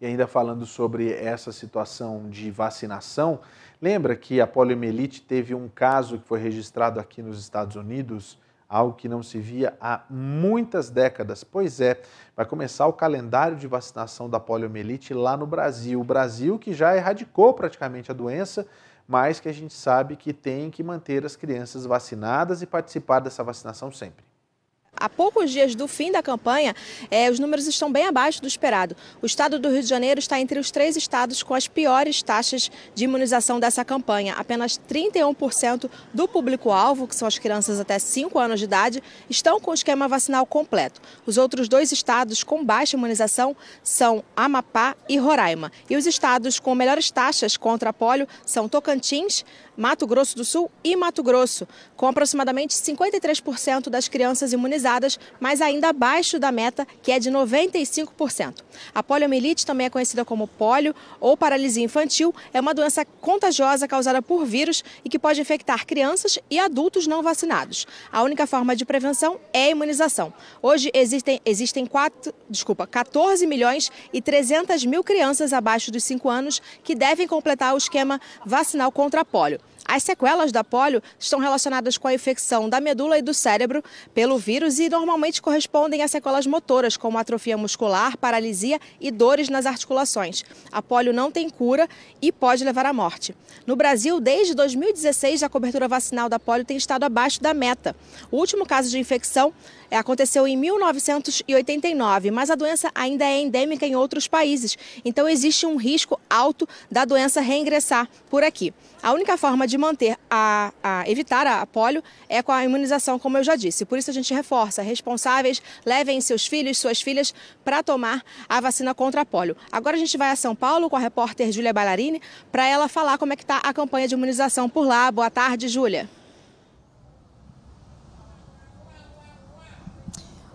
E ainda falando sobre essa situação de vacinação, Lembra que a poliomielite teve um caso que foi registrado aqui nos Estados Unidos, algo que não se via há muitas décadas? Pois é, vai começar o calendário de vacinação da poliomielite lá no Brasil. O Brasil que já erradicou praticamente a doença, mas que a gente sabe que tem que manter as crianças vacinadas e participar dessa vacinação sempre. Há poucos dias do fim da campanha, é, os números estão bem abaixo do esperado. O estado do Rio de Janeiro está entre os três estados com as piores taxas de imunização dessa campanha. Apenas 31% do público-alvo, que são as crianças até 5 anos de idade, estão com o esquema vacinal completo. Os outros dois estados com baixa imunização são Amapá e Roraima. E os estados com melhores taxas contra a polio são Tocantins, Mato Grosso do Sul e Mato Grosso, com aproximadamente 53% das crianças imunizadas, mas ainda abaixo da meta, que é de 95%. A poliomielite, também é conhecida como polio ou paralisia infantil, é uma doença contagiosa causada por vírus e que pode infectar crianças e adultos não vacinados. A única forma de prevenção é a imunização. Hoje existem, existem 4, desculpa, 14 milhões e 300 mil crianças abaixo dos 5 anos que devem completar o esquema vacinal contra a polio. As sequelas da polio estão relacionadas com a infecção da medula e do cérebro pelo vírus e normalmente correspondem a sequelas motoras, como atrofia muscular, paralisia e dores nas articulações. A polio não tem cura e pode levar à morte. No Brasil, desde 2016, a cobertura vacinal da polio tem estado abaixo da meta. O último caso de infecção aconteceu em 1989, mas a doença ainda é endêmica em outros países. Então existe um risco alto da doença reingressar por aqui. A única forma de manter a, a evitar a, a polio é com a imunização, como eu já disse. Por isso a gente reforça, responsáveis levem seus filhos, suas filhas para tomar a vacina contra a polio. Agora a gente vai a São Paulo com a repórter Júlia Ballarini para ela falar como é que está a campanha de imunização por lá. Boa tarde, Júlia.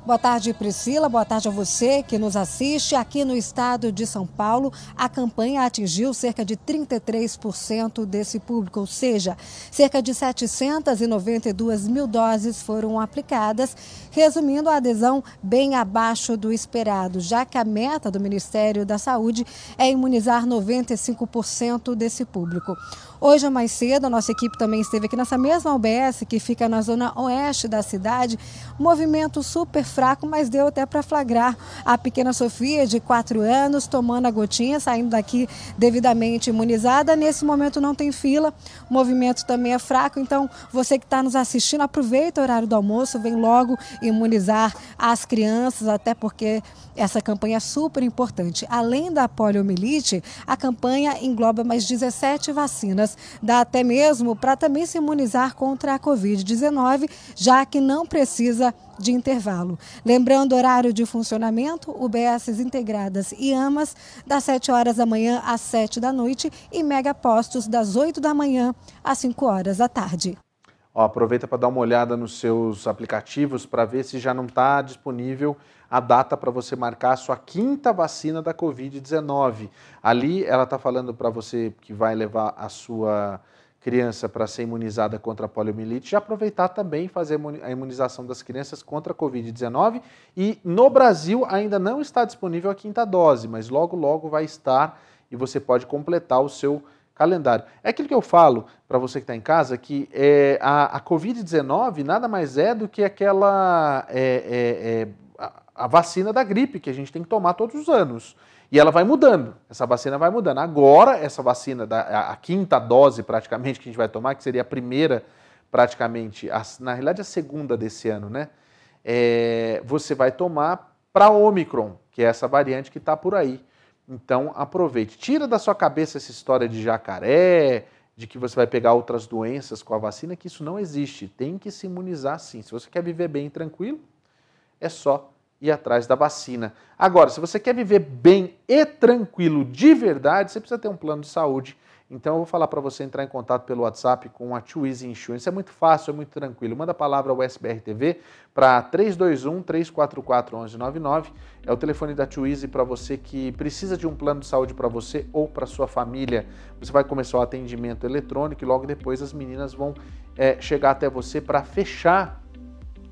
Boa tarde, Priscila. Boa tarde a você que nos assiste. Aqui no estado de São Paulo, a campanha atingiu cerca de 33% desse público, ou seja, cerca de 792 mil doses foram aplicadas, resumindo a adesão bem abaixo do esperado, já que a meta do Ministério da Saúde é imunizar 95% desse público. Hoje, mais cedo, a nossa equipe também esteve aqui nessa mesma UBS, que fica na zona oeste da cidade. Movimento super fraco, mas deu até para flagrar a pequena Sofia, de 4 anos, tomando a gotinha, saindo daqui devidamente imunizada. Nesse momento não tem fila, o movimento também é fraco, então você que está nos assistindo, aproveita o horário do almoço, vem logo imunizar as crianças, até porque essa campanha é super importante. Além da poliomielite, a campanha engloba mais 17 vacinas. Dá até mesmo para também se imunizar contra a Covid-19, já que não precisa de intervalo. Lembrando o horário de funcionamento, UBSs integradas e AMAS, das 7 horas da manhã às 7 da noite e megapostos das 8 da manhã às 5 horas da tarde. Ó, aproveita para dar uma olhada nos seus aplicativos para ver se já não está disponível a data para você marcar a sua quinta vacina da Covid-19. Ali ela está falando para você que vai levar a sua criança para ser imunizada contra a poliomielite, já aproveitar também fazer a imunização das crianças contra a Covid-19. E no Brasil ainda não está disponível a quinta dose, mas logo, logo vai estar e você pode completar o seu calendário. É aquilo que eu falo para você que está em casa, que é, a, a Covid-19 nada mais é do que aquela é, é, é a vacina da gripe que a gente tem que tomar todos os anos. E ela vai mudando, essa vacina vai mudando. Agora, essa vacina, da, a, a quinta dose praticamente que a gente vai tomar, que seria a primeira praticamente, a, na realidade a segunda desse ano, né? É, você vai tomar para Omicron, que é essa variante que está por aí. Então aproveite. Tira da sua cabeça essa história de jacaré, de que você vai pegar outras doenças com a vacina, que isso não existe. Tem que se imunizar sim. Se você quer viver bem e tranquilo, é só ir atrás da vacina. Agora, se você quer viver bem e tranquilo de verdade, você precisa ter um plano de saúde então eu vou falar para você entrar em contato pelo WhatsApp com a Easy Insurance. É muito fácil, é muito tranquilo. Manda a palavra USBR TV para 321 344 1199. É o telefone da Easy para você que precisa de um plano de saúde para você ou para sua família. Você vai começar o atendimento eletrônico e logo depois as meninas vão é, chegar até você para fechar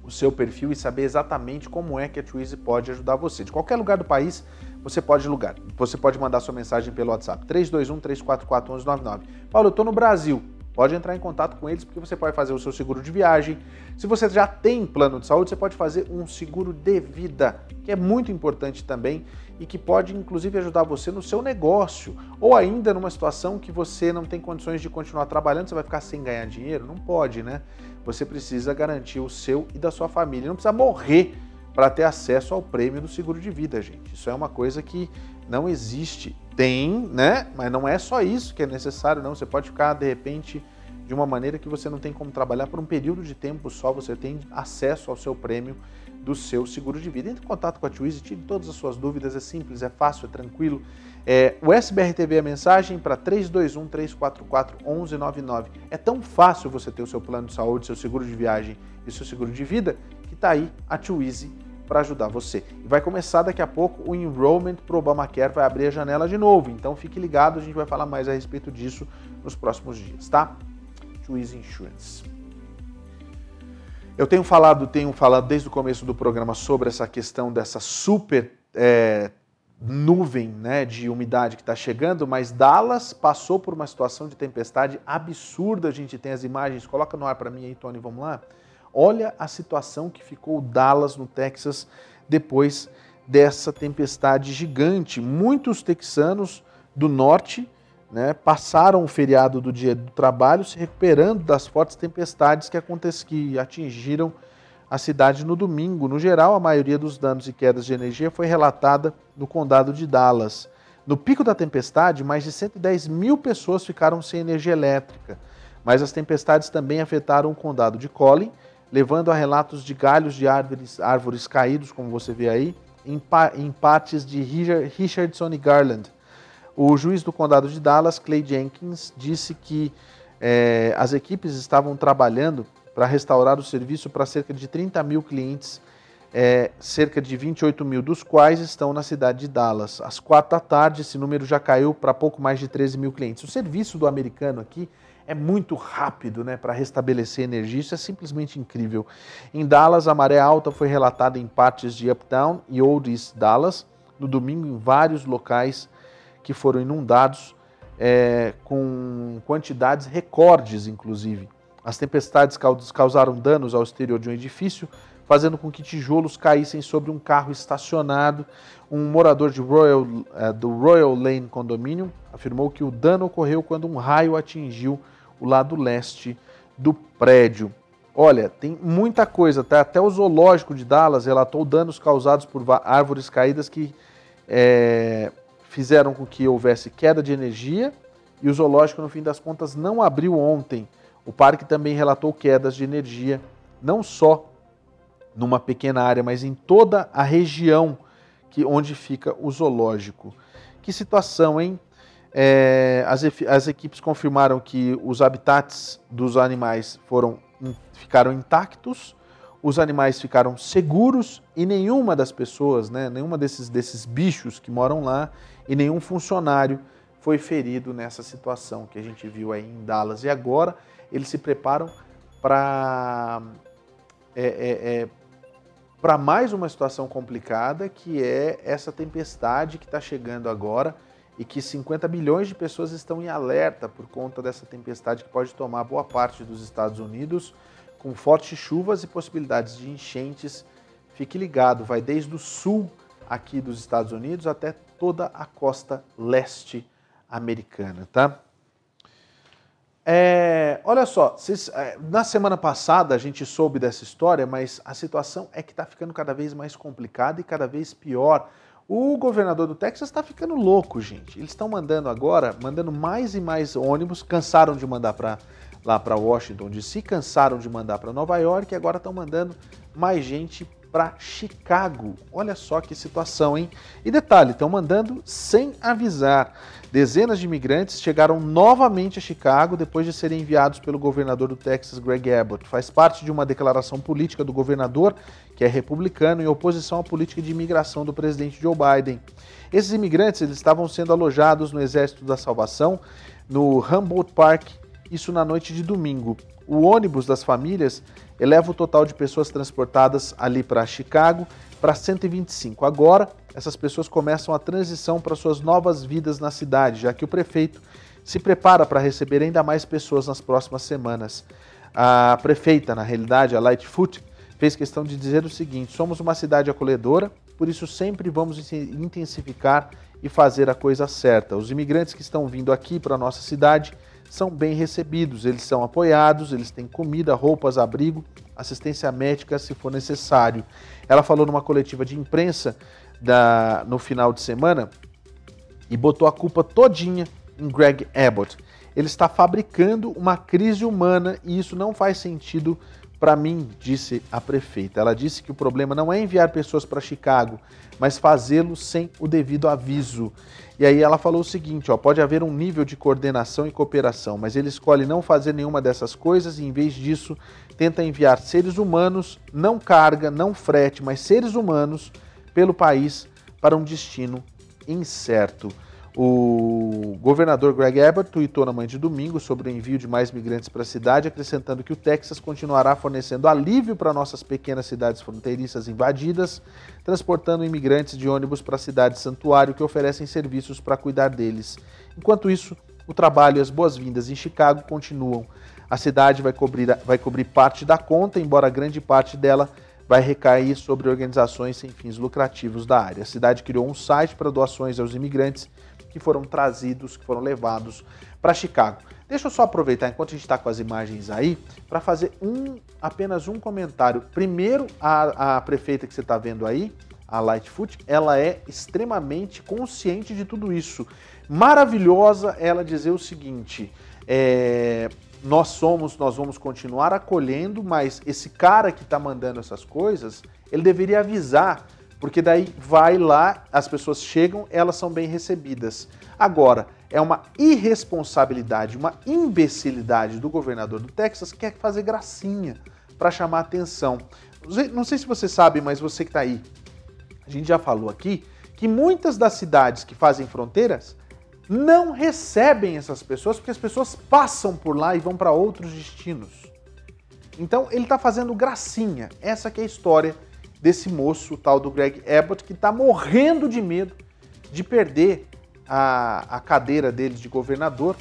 o seu perfil e saber exatamente como é que a Easy pode ajudar você. De qualquer lugar do país, você pode lugar. Você pode mandar sua mensagem pelo WhatsApp 321 344 1199. Paulo, eu estou no Brasil. Pode entrar em contato com eles porque você pode fazer o seu seguro de viagem. Se você já tem plano de saúde, você pode fazer um seguro de vida, que é muito importante também e que pode inclusive ajudar você no seu negócio ou ainda numa situação que você não tem condições de continuar trabalhando, você vai ficar sem ganhar dinheiro? Não pode, né? Você precisa garantir o seu e da sua família. Não precisa morrer para ter acesso ao prêmio do seguro de vida, gente. Isso é uma coisa que não existe. Tem, né? Mas não é só isso que é necessário, não. Você pode ficar, de repente, de uma maneira que você não tem como trabalhar por um período de tempo só, você tem acesso ao seu prêmio do seu seguro de vida. Entre em contato com a Twizy, tire todas as suas dúvidas, é simples, é fácil, é tranquilo. É, o SBR TV é a mensagem para 321 344 1199. É tão fácil você ter o seu plano de saúde, seu seguro de viagem e seu seguro de vida que está aí a Twizy para ajudar você. Vai começar daqui a pouco o enrollment para o Obamacare, vai abrir a janela de novo. Então fique ligado, a gente vai falar mais a respeito disso nos próximos dias, tá? Swiss Insurance. Eu tenho falado, tenho falado desde o começo do programa sobre essa questão dessa super é, nuvem né, de umidade que está chegando, mas Dallas passou por uma situação de tempestade absurda. A gente tem as imagens, coloca no ar para mim aí, Tony, vamos lá. Olha a situação que ficou Dallas, no Texas, depois dessa tempestade gigante. Muitos texanos do norte né, passaram o feriado do dia do trabalho se recuperando das fortes tempestades que, que atingiram a cidade no domingo. No geral, a maioria dos danos e quedas de energia foi relatada no condado de Dallas. No pico da tempestade, mais de 110 mil pessoas ficaram sem energia elétrica, mas as tempestades também afetaram o condado de Collin levando a relatos de galhos de árvores, árvores caídos, como você vê aí, em, em partes de Richardson e Garland. O juiz do condado de Dallas, Clay Jenkins, disse que é, as equipes estavam trabalhando para restaurar o serviço para cerca de 30 mil clientes, é, cerca de 28 mil dos quais estão na cidade de Dallas. Às quatro da tarde, esse número já caiu para pouco mais de 13 mil clientes. O serviço do americano aqui é muito rápido né, para restabelecer energia, isso é simplesmente incrível. Em Dallas, a maré alta foi relatada em partes de Uptown e Old East Dallas, no domingo em vários locais que foram inundados, é, com quantidades recordes, inclusive. As tempestades causaram danos ao exterior de um edifício, fazendo com que tijolos caíssem sobre um carro estacionado. Um morador Royal, é, do Royal Lane Condominium afirmou que o dano ocorreu quando um raio atingiu o lado leste do prédio. Olha, tem muita coisa, tá? Até o zoológico de Dallas relatou danos causados por árvores caídas que é, fizeram com que houvesse queda de energia e o zoológico, no fim das contas, não abriu ontem. O parque também relatou quedas de energia, não só numa pequena área, mas em toda a região que onde fica o zoológico. Que situação, hein? É, as, as, equipes confirmaram que os habitats dos animais foram, ficaram intactos, os animais ficaram seguros e nenhuma das pessoas, né, nenhuma desses, desses bichos que moram lá e nenhum funcionário foi ferido nessa situação que a gente viu aí em Dallas. E agora eles se preparam para é, é, é para mais uma situação complicada que é essa tempestade que está chegando agora e que 50 milhões de pessoas estão em alerta por conta dessa tempestade que pode tomar boa parte dos Estados Unidos, com fortes chuvas e possibilidades de enchentes. Fique ligado, vai desde o sul aqui dos Estados Unidos até toda a costa leste americana, tá? É, olha só, é, na semana passada a gente soube dessa história, mas a situação é que está ficando cada vez mais complicada e cada vez pior O governador do Texas está ficando louco, gente. Eles estão mandando agora, mandando mais e mais ônibus. Cansaram de mandar para lá para Washington DC, cansaram de mandar para Nova York e agora estão mandando mais gente para Chicago. Olha só que situação, hein? E detalhe, estão mandando sem avisar. Dezenas de imigrantes chegaram novamente a Chicago depois de serem enviados pelo governador do Texas, Greg Abbott. Faz parte de uma declaração política do governador, que é republicano, em oposição à política de imigração do presidente Joe Biden. Esses imigrantes eles estavam sendo alojados no Exército da Salvação, no Humboldt Park, isso na noite de domingo. O ônibus das famílias eleva o total de pessoas transportadas ali para Chicago para 125. Agora, essas pessoas começam a transição para suas novas vidas na cidade, já que o prefeito se prepara para receber ainda mais pessoas nas próximas semanas. A prefeita, na realidade, a Lightfoot, fez questão de dizer o seguinte: somos uma cidade acolhedora, por isso sempre vamos intensificar e fazer a coisa certa. Os imigrantes que estão vindo aqui para a nossa cidade são bem recebidos, eles são apoiados, eles têm comida, roupas, abrigo, assistência médica se for necessário. Ela falou numa coletiva de imprensa da, no final de semana e botou a culpa todinha em Greg Abbott. Ele está fabricando uma crise humana e isso não faz sentido para mim, disse a prefeita. Ela disse que o problema não é enviar pessoas para Chicago, mas fazê-lo sem o devido aviso. E aí ela falou o seguinte: ó, pode haver um nível de coordenação e cooperação, mas ele escolhe não fazer nenhuma dessas coisas e, em vez disso, tenta enviar seres humanos, não carga, não frete, mas seres humanos, pelo país para um destino incerto. O governador Greg Abbott tweetou na manhã de domingo sobre o envio de mais migrantes para a cidade, acrescentando que o Texas continuará fornecendo alívio para nossas pequenas cidades fronteiriças invadidas, transportando imigrantes de ônibus para a cidade santuário que oferecem serviços para cuidar deles. Enquanto isso, o trabalho e as boas-vindas em Chicago continuam. A cidade vai cobrir, vai cobrir parte da conta, embora grande parte dela vai recair sobre organizações sem fins lucrativos da área. A cidade criou um site para doações aos imigrantes que foram trazidos, que foram levados para Chicago. Deixa eu só aproveitar enquanto a gente está com as imagens aí para fazer um apenas um comentário. Primeiro, a, a prefeita que você está vendo aí, a Lightfoot, ela é extremamente consciente de tudo isso. Maravilhosa ela dizer o seguinte: é, nós somos, nós vamos continuar acolhendo, mas esse cara que está mandando essas coisas, ele deveria avisar porque daí vai lá, as pessoas chegam, elas são bem recebidas. Agora, é uma irresponsabilidade, uma imbecilidade do governador do Texas que quer fazer gracinha para chamar atenção. Não sei se você sabe, mas você que está aí, a gente já falou aqui que muitas das cidades que fazem fronteiras não recebem essas pessoas porque as pessoas passam por lá e vão para outros destinos. Então ele está fazendo gracinha. Essa é a história desse moço, o tal do Greg Abbott, que está morrendo de medo de perder a, a cadeira dele de governador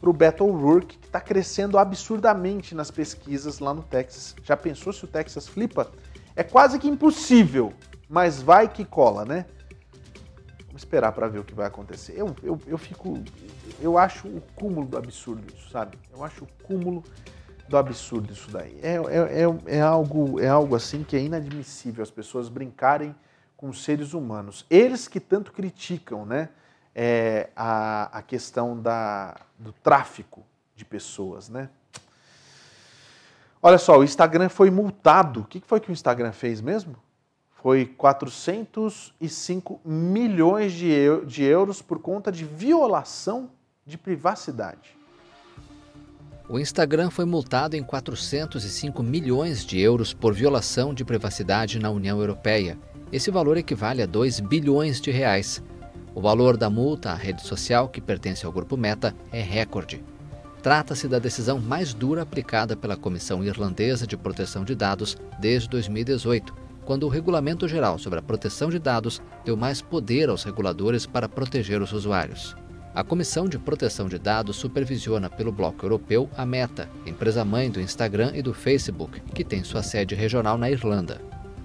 para o Beto O'Rourke, que está crescendo absurdamente nas pesquisas lá no Texas. Já pensou se o Texas flipa? É quase que impossível, mas vai que cola, né? Vamos esperar para ver o que vai acontecer. Eu, eu, eu fico. Eu acho o cúmulo do absurdo isso, sabe? Eu acho o cúmulo do absurdo isso daí. É, é, é, é, algo, é algo assim que é inadmissível as pessoas brincarem com seres humanos. Eles que tanto criticam né, é, a, a questão da, do tráfico de pessoas. Né? Olha só, o Instagram foi multado. O que foi que o Instagram fez mesmo? Foi 405 milhões de, de euros por conta de violação de privacidade. O Instagram foi multado em 405 milhões de euros por violação de privacidade na União Europeia. Esse valor equivale a 2 bilhões de reais. O valor da multa à rede social, que pertence ao grupo Meta, é recorde. Trata-se da decisão mais dura aplicada pela Comissão Irlandesa de Proteção de Dados desde 2018, quando o Regulamento Geral sobre a Proteção de Dados deu mais poder aos reguladores para proteger os usuários. A Comissão de Proteção de Dados supervisiona pelo bloco europeu a Meta, empresa-mãe do Instagram e do Facebook, que tem sua sede regional na Irlanda.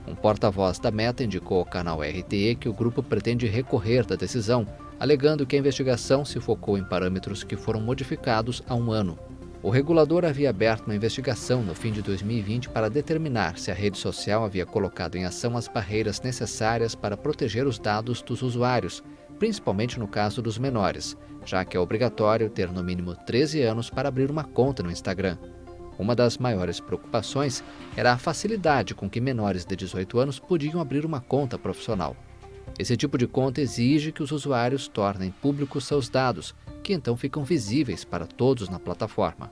Um porta-voz da Meta indicou ao canal RTE que o grupo pretende recorrer da decisão, alegando que a investigação se focou em parâmetros que foram modificados há um ano. O regulador havia aberto uma investigação no fim de 2020 para determinar se a rede social havia colocado em ação as barreiras necessárias para proteger os dados dos usuários, principalmente no caso dos menores, já que é obrigatório ter no mínimo 13 anos para abrir uma conta no Instagram. Uma das maiores preocupações era a facilidade com que menores de 18 anos podiam abrir uma conta profissional. Esse tipo de conta exige que os usuários tornem públicos seus dados, que então ficam visíveis para todos na plataforma.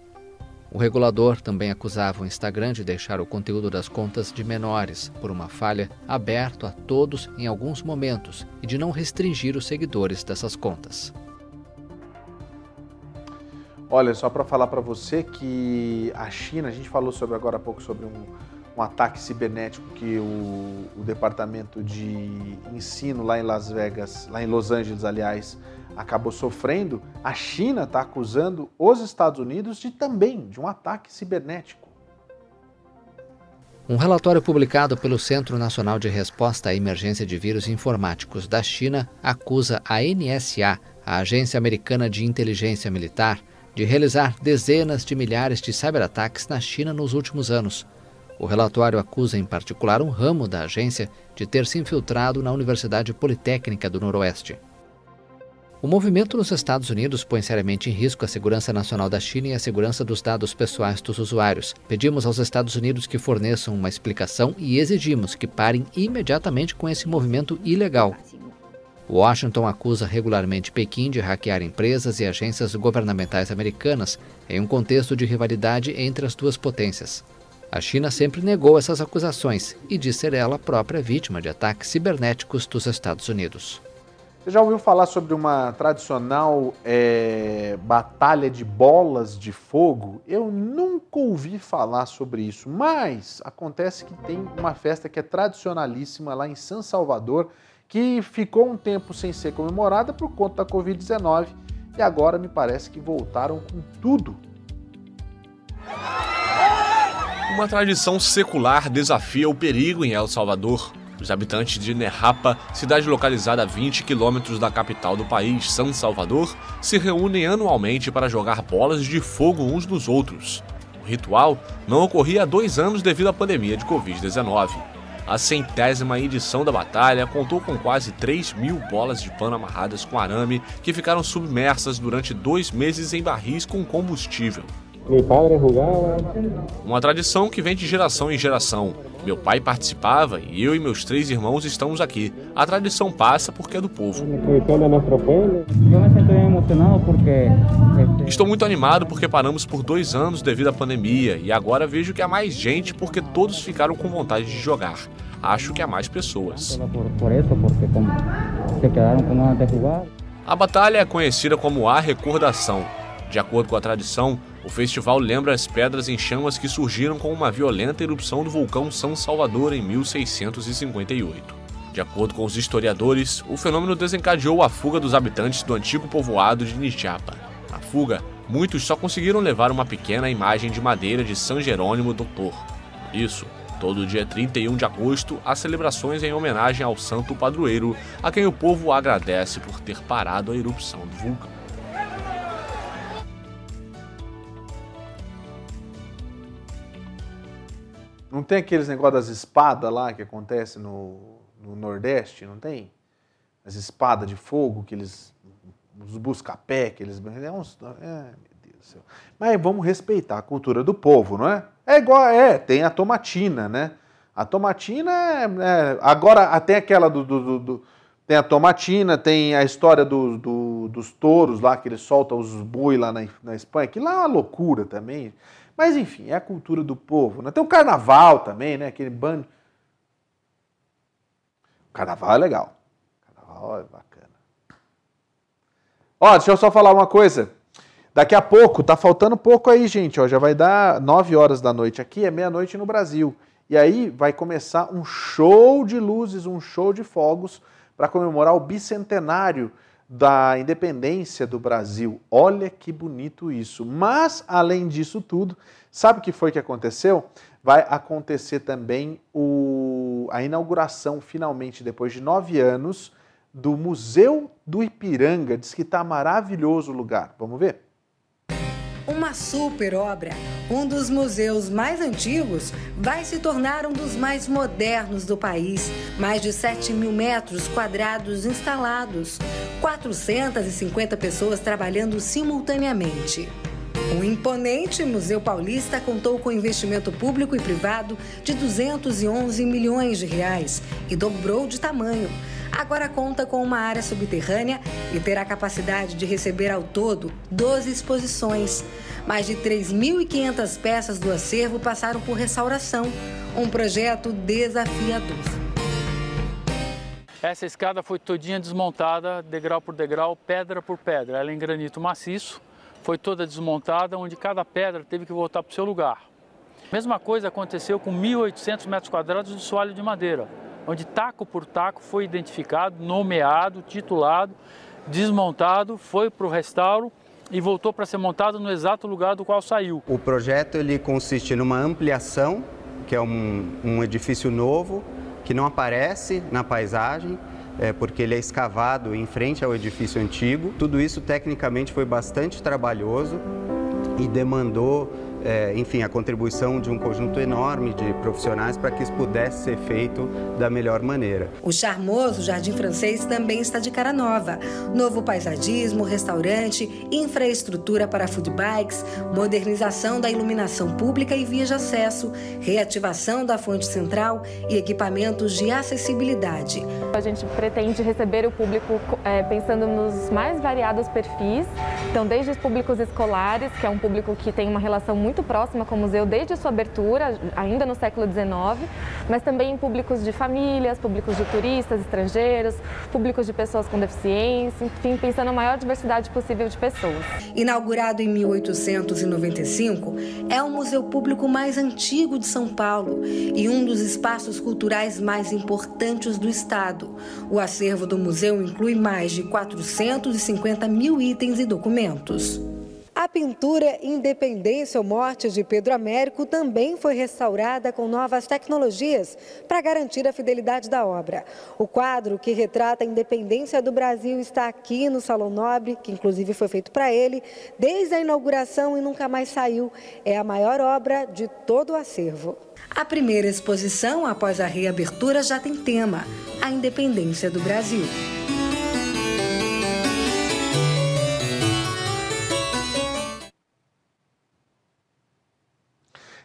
O regulador também acusava o Instagram de deixar o conteúdo das contas de menores, por uma falha, aberto a todos em alguns momentos e de não restringir os seguidores dessas contas. Olha, só para falar para você que a China, a gente falou sobre agora há pouco sobre um, um ataque cibernético que o, o, departamento de ensino lá em Las Vegas, lá em Los Angeles, aliás, acabou sofrendo. A China está acusando os Estados Unidos de também de um ataque cibernético. Um relatório publicado pelo Centro Nacional de Resposta à Emergência de Vírus Informáticos da China acusa a NSA, a Agência Americana de Inteligência Militar, de realizar dezenas de milhares de cyberataques na China nos últimos anos. O relatório acusa em particular um ramo da agência de ter se infiltrado na Universidade Politécnica do Noroeste. O movimento nos Estados Unidos põe seriamente em risco a segurança nacional da China e a segurança dos dados pessoais dos usuários. Pedimos aos Estados Unidos que forneçam uma explicação e exigimos que parem imediatamente com esse movimento ilegal. Washington acusa regularmente Pequim de hackear empresas e agências governamentais americanas em um contexto de rivalidade entre as duas potências. A China sempre negou essas acusações e diz ser ela própria vítima de ataques cibernéticos dos Estados Unidos. Você já ouviu falar sobre uma tradicional é, batalha de bolas de fogo? Eu nunca ouvi falar sobre isso, mas acontece que tem uma festa que é tradicionalíssima lá em São Salvador que ficou um tempo sem ser comemorada por conta da Covid-19 e agora me parece que voltaram com tudo. Uma tradição secular desafia o perigo em El Salvador. Os habitantes de Nerrapa, cidade localizada a 20 quilômetros da capital do país, São Salvador, se reúnem anualmente para jogar bolas de fogo uns nos outros. O ritual não ocorria há dois anos devido à pandemia de Covid-19. A centésima edição da batalha contou com quase 3 mil bolas de pano amarradas com arame que ficaram submersas durante dois meses em barris com combustível. Meu padre jogava. Uma tradição que vem de geração em geração. Meu pai participava e eu e meus três irmãos estamos aqui. A tradição passa porque é do povo. Estou muito animado porque paramos por dois anos devido à pandemia e agora vejo que há mais gente porque todos ficaram com vontade de jogar. Acho que há mais pessoas. A batalha é conhecida como a recordação. De acordo com a tradição, o festival lembra as pedras em chamas que surgiram com uma violenta erupção do vulcão São Salvador em 1658. De acordo com os historiadores, o fenômeno desencadeou a fuga dos habitantes do antigo povoado de Nijapa. Na fuga, muitos só conseguiram levar uma pequena imagem de madeira de São Jerônimo Doutor. Por isso, todo dia 31 de agosto, há celebrações em homenagem ao santo padroeiro, a quem o povo agradece por ter parado a erupção do vulcão. Não tem aqueles negócios das espadas lá que acontece no, no Nordeste, não tem? As espadas de fogo, que eles. Os busca-pé, que eles. É uns, é, meu Deus do céu. Mas vamos respeitar a cultura do povo, não é? É igual, é, tem a tomatina, né? A tomatina é. é agora, até aquela do, do, do, do, Tem a tomatina, tem a história do, do, dos touros lá, que eles soltam os boi lá na, na Espanha, que lá é uma loucura também. Mas enfim, é a cultura do povo. Né? Tem o carnaval também, né? Aquele bando. O carnaval é legal. O carnaval é bacana. Ó, deixa eu só falar uma coisa. Daqui a pouco, tá faltando pouco aí, gente. Ó, já vai dar 9 horas da noite aqui, é meia-noite no Brasil. E aí vai começar um show de luzes, um show de fogos para comemorar o bicentenário da independência do Brasil. Olha que bonito isso. Mas, além disso tudo, sabe o que foi que aconteceu? Vai acontecer também o, a inauguração, finalmente, depois de nove anos, do Museu do Ipiranga. Diz que está maravilhoso o lugar. Vamos ver? uma super obra. Um dos museus mais antigos vai se tornar um dos mais modernos do país. Mais de 7 mil metros quadrados instalados, 450 pessoas trabalhando simultaneamente. O imponente Museu Paulista contou com investimento público e privado de 211 milhões de reais e dobrou de tamanho. Agora conta com uma área subterrânea e terá capacidade de receber ao todo 12 exposições. Mais de 3.500 peças do acervo passaram por restauração, um projeto desafiador. Essa escada foi todinha desmontada, degrau por degrau, pedra por pedra. Ela é em granito maciço, foi toda desmontada, onde cada pedra teve que voltar para o seu lugar. Mesma coisa aconteceu com 1.800 metros quadrados de soalho de madeira, onde taco por taco foi identificado, nomeado, titulado, desmontado, foi para o restauro e voltou para ser montado no exato lugar do qual saiu. O projeto ele consiste numa ampliação, que é um, um edifício novo, que não aparece na paisagem, é, porque ele é escavado em frente ao edifício antigo. Tudo isso tecnicamente foi bastante trabalhoso e demandou é, enfim, a contribuição de um conjunto enorme de profissionais para que isso pudesse ser feito da melhor maneira. O charmoso Jardim Francês também está de cara nova. Novo paisagismo, restaurante, infraestrutura para food bikes, modernização da iluminação pública e vias de acesso, reativação da fonte central e equipamentos de acessibilidade. A gente pretende receber o público é, pensando nos mais variados perfis, então desde os públicos escolares, que é um público que tem uma relação muito muito próxima com o museu desde sua abertura, ainda no século XIX, mas também em públicos de famílias, públicos de turistas estrangeiros, públicos de pessoas com deficiência, enfim, pensando na maior diversidade possível de pessoas. Inaugurado em 1895, é o museu público mais antigo de São Paulo e um dos espaços culturais mais importantes do estado. O acervo do museu inclui mais de 450 mil itens e documentos. A pintura Independência ou Morte de Pedro Américo também foi restaurada com novas tecnologias para garantir a fidelidade da obra. O quadro que retrata a independência do Brasil está aqui no Salão Nobre, que inclusive foi feito para ele, desde a inauguração e nunca mais saiu. É a maior obra de todo o acervo. A primeira exposição, após a reabertura, já tem tema: a independência do Brasil.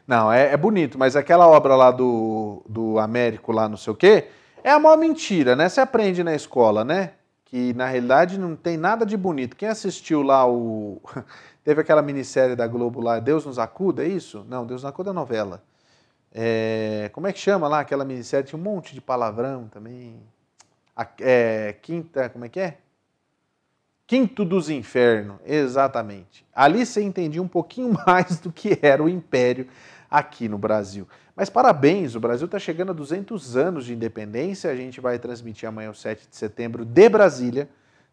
Não, é, é, bonito, mas aquela obra lá do, do Américo, lá não sei o quê, é a maior mentira, né? Você aprende na escola, né? Que na realidade não tem nada de bonito. Quem assistiu lá o. Teve aquela minissérie da Globo lá, Deus nos acuda, é isso? Não, Deus nos acuda é novela. É... Como é que chama lá aquela minissérie? Tinha um monte de palavrão também. A, é, quinta, como é que é? Quinto dos Infernos, exatamente. Ali você entendia um pouquinho mais do que era o Império aqui no Brasil. Mas parabéns, o Brasil está chegando a 200 anos de independência. A gente vai transmitir amanhã, o 7 de setembro, de Brasília.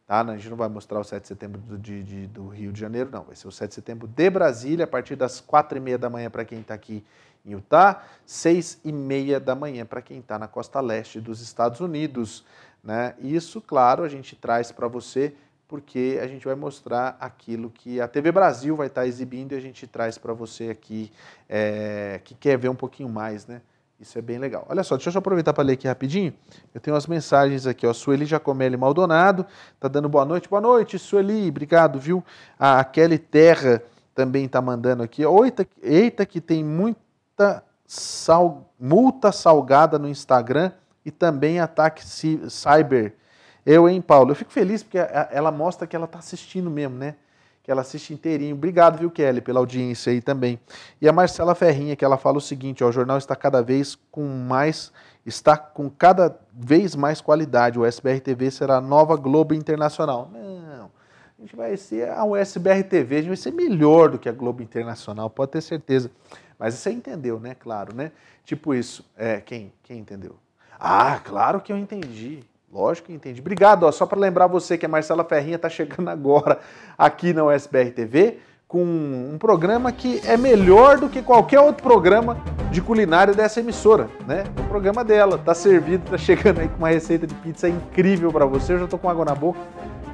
Tá? A gente não vai mostrar o 7 de setembro do, de, de, do Rio de Janeiro, não. Vai ser o 7 de setembro de Brasília, a partir das 4 e meia da manhã para quem está aqui em Utah, 6 e meia da manhã para quem está na costa leste dos Estados Unidos. Né? Isso, claro, a gente traz para você porque a gente vai mostrar aquilo que a TV Brasil vai estar exibindo e a gente traz para você aqui é, que quer ver um pouquinho mais, né? Isso é bem legal. Olha só, deixa eu só aproveitar para ler aqui rapidinho. Eu tenho umas mensagens aqui, ó. Sueli Jacomelli Maldonado tá dando boa noite. Boa noite, Sueli, obrigado, viu? A Kelly Terra também tá mandando aqui. Eita, eita que tem muita sal, multa salgada no Instagram e também ataque cyber eu, hein, Paulo? Eu fico feliz porque ela mostra que ela está assistindo mesmo, né? Que ela assiste inteirinho. Obrigado, viu, Kelly, pela audiência aí também. E a Marcela Ferrinha, que ela fala o seguinte: ó, o jornal está cada vez com mais, está com cada vez mais qualidade. O SBR TV será a nova Globo Internacional. Não, a gente vai ser a USBR TV, a gente vai ser melhor do que a Globo Internacional, pode ter certeza. Mas você entendeu, né? Claro, né? Tipo isso. É, quem? Quem entendeu? Ah, claro que eu entendi. Lógico que entendi. Obrigado. Ó, só para lembrar você que a Marcela Ferrinha está chegando agora aqui na USBR TV com um programa que é melhor do que qualquer outro programa de culinária dessa emissora, né? O programa dela tá servido, tá chegando aí com uma receita de pizza incrível para você. Eu já tô com água na boca.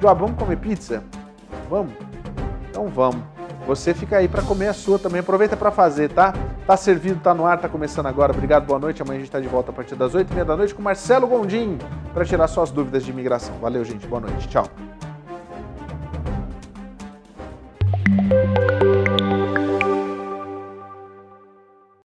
Já vamos comer pizza? Vamos? Então vamos. Você fica aí para comer a sua também. Aproveita para fazer, tá? Tá servido, tá no ar, tá começando agora. Obrigado, boa noite. Amanhã a gente tá de volta a partir das 8h30 da noite com Marcelo Gondim para tirar suas dúvidas de imigração. Valeu, gente. Boa noite. Tchau.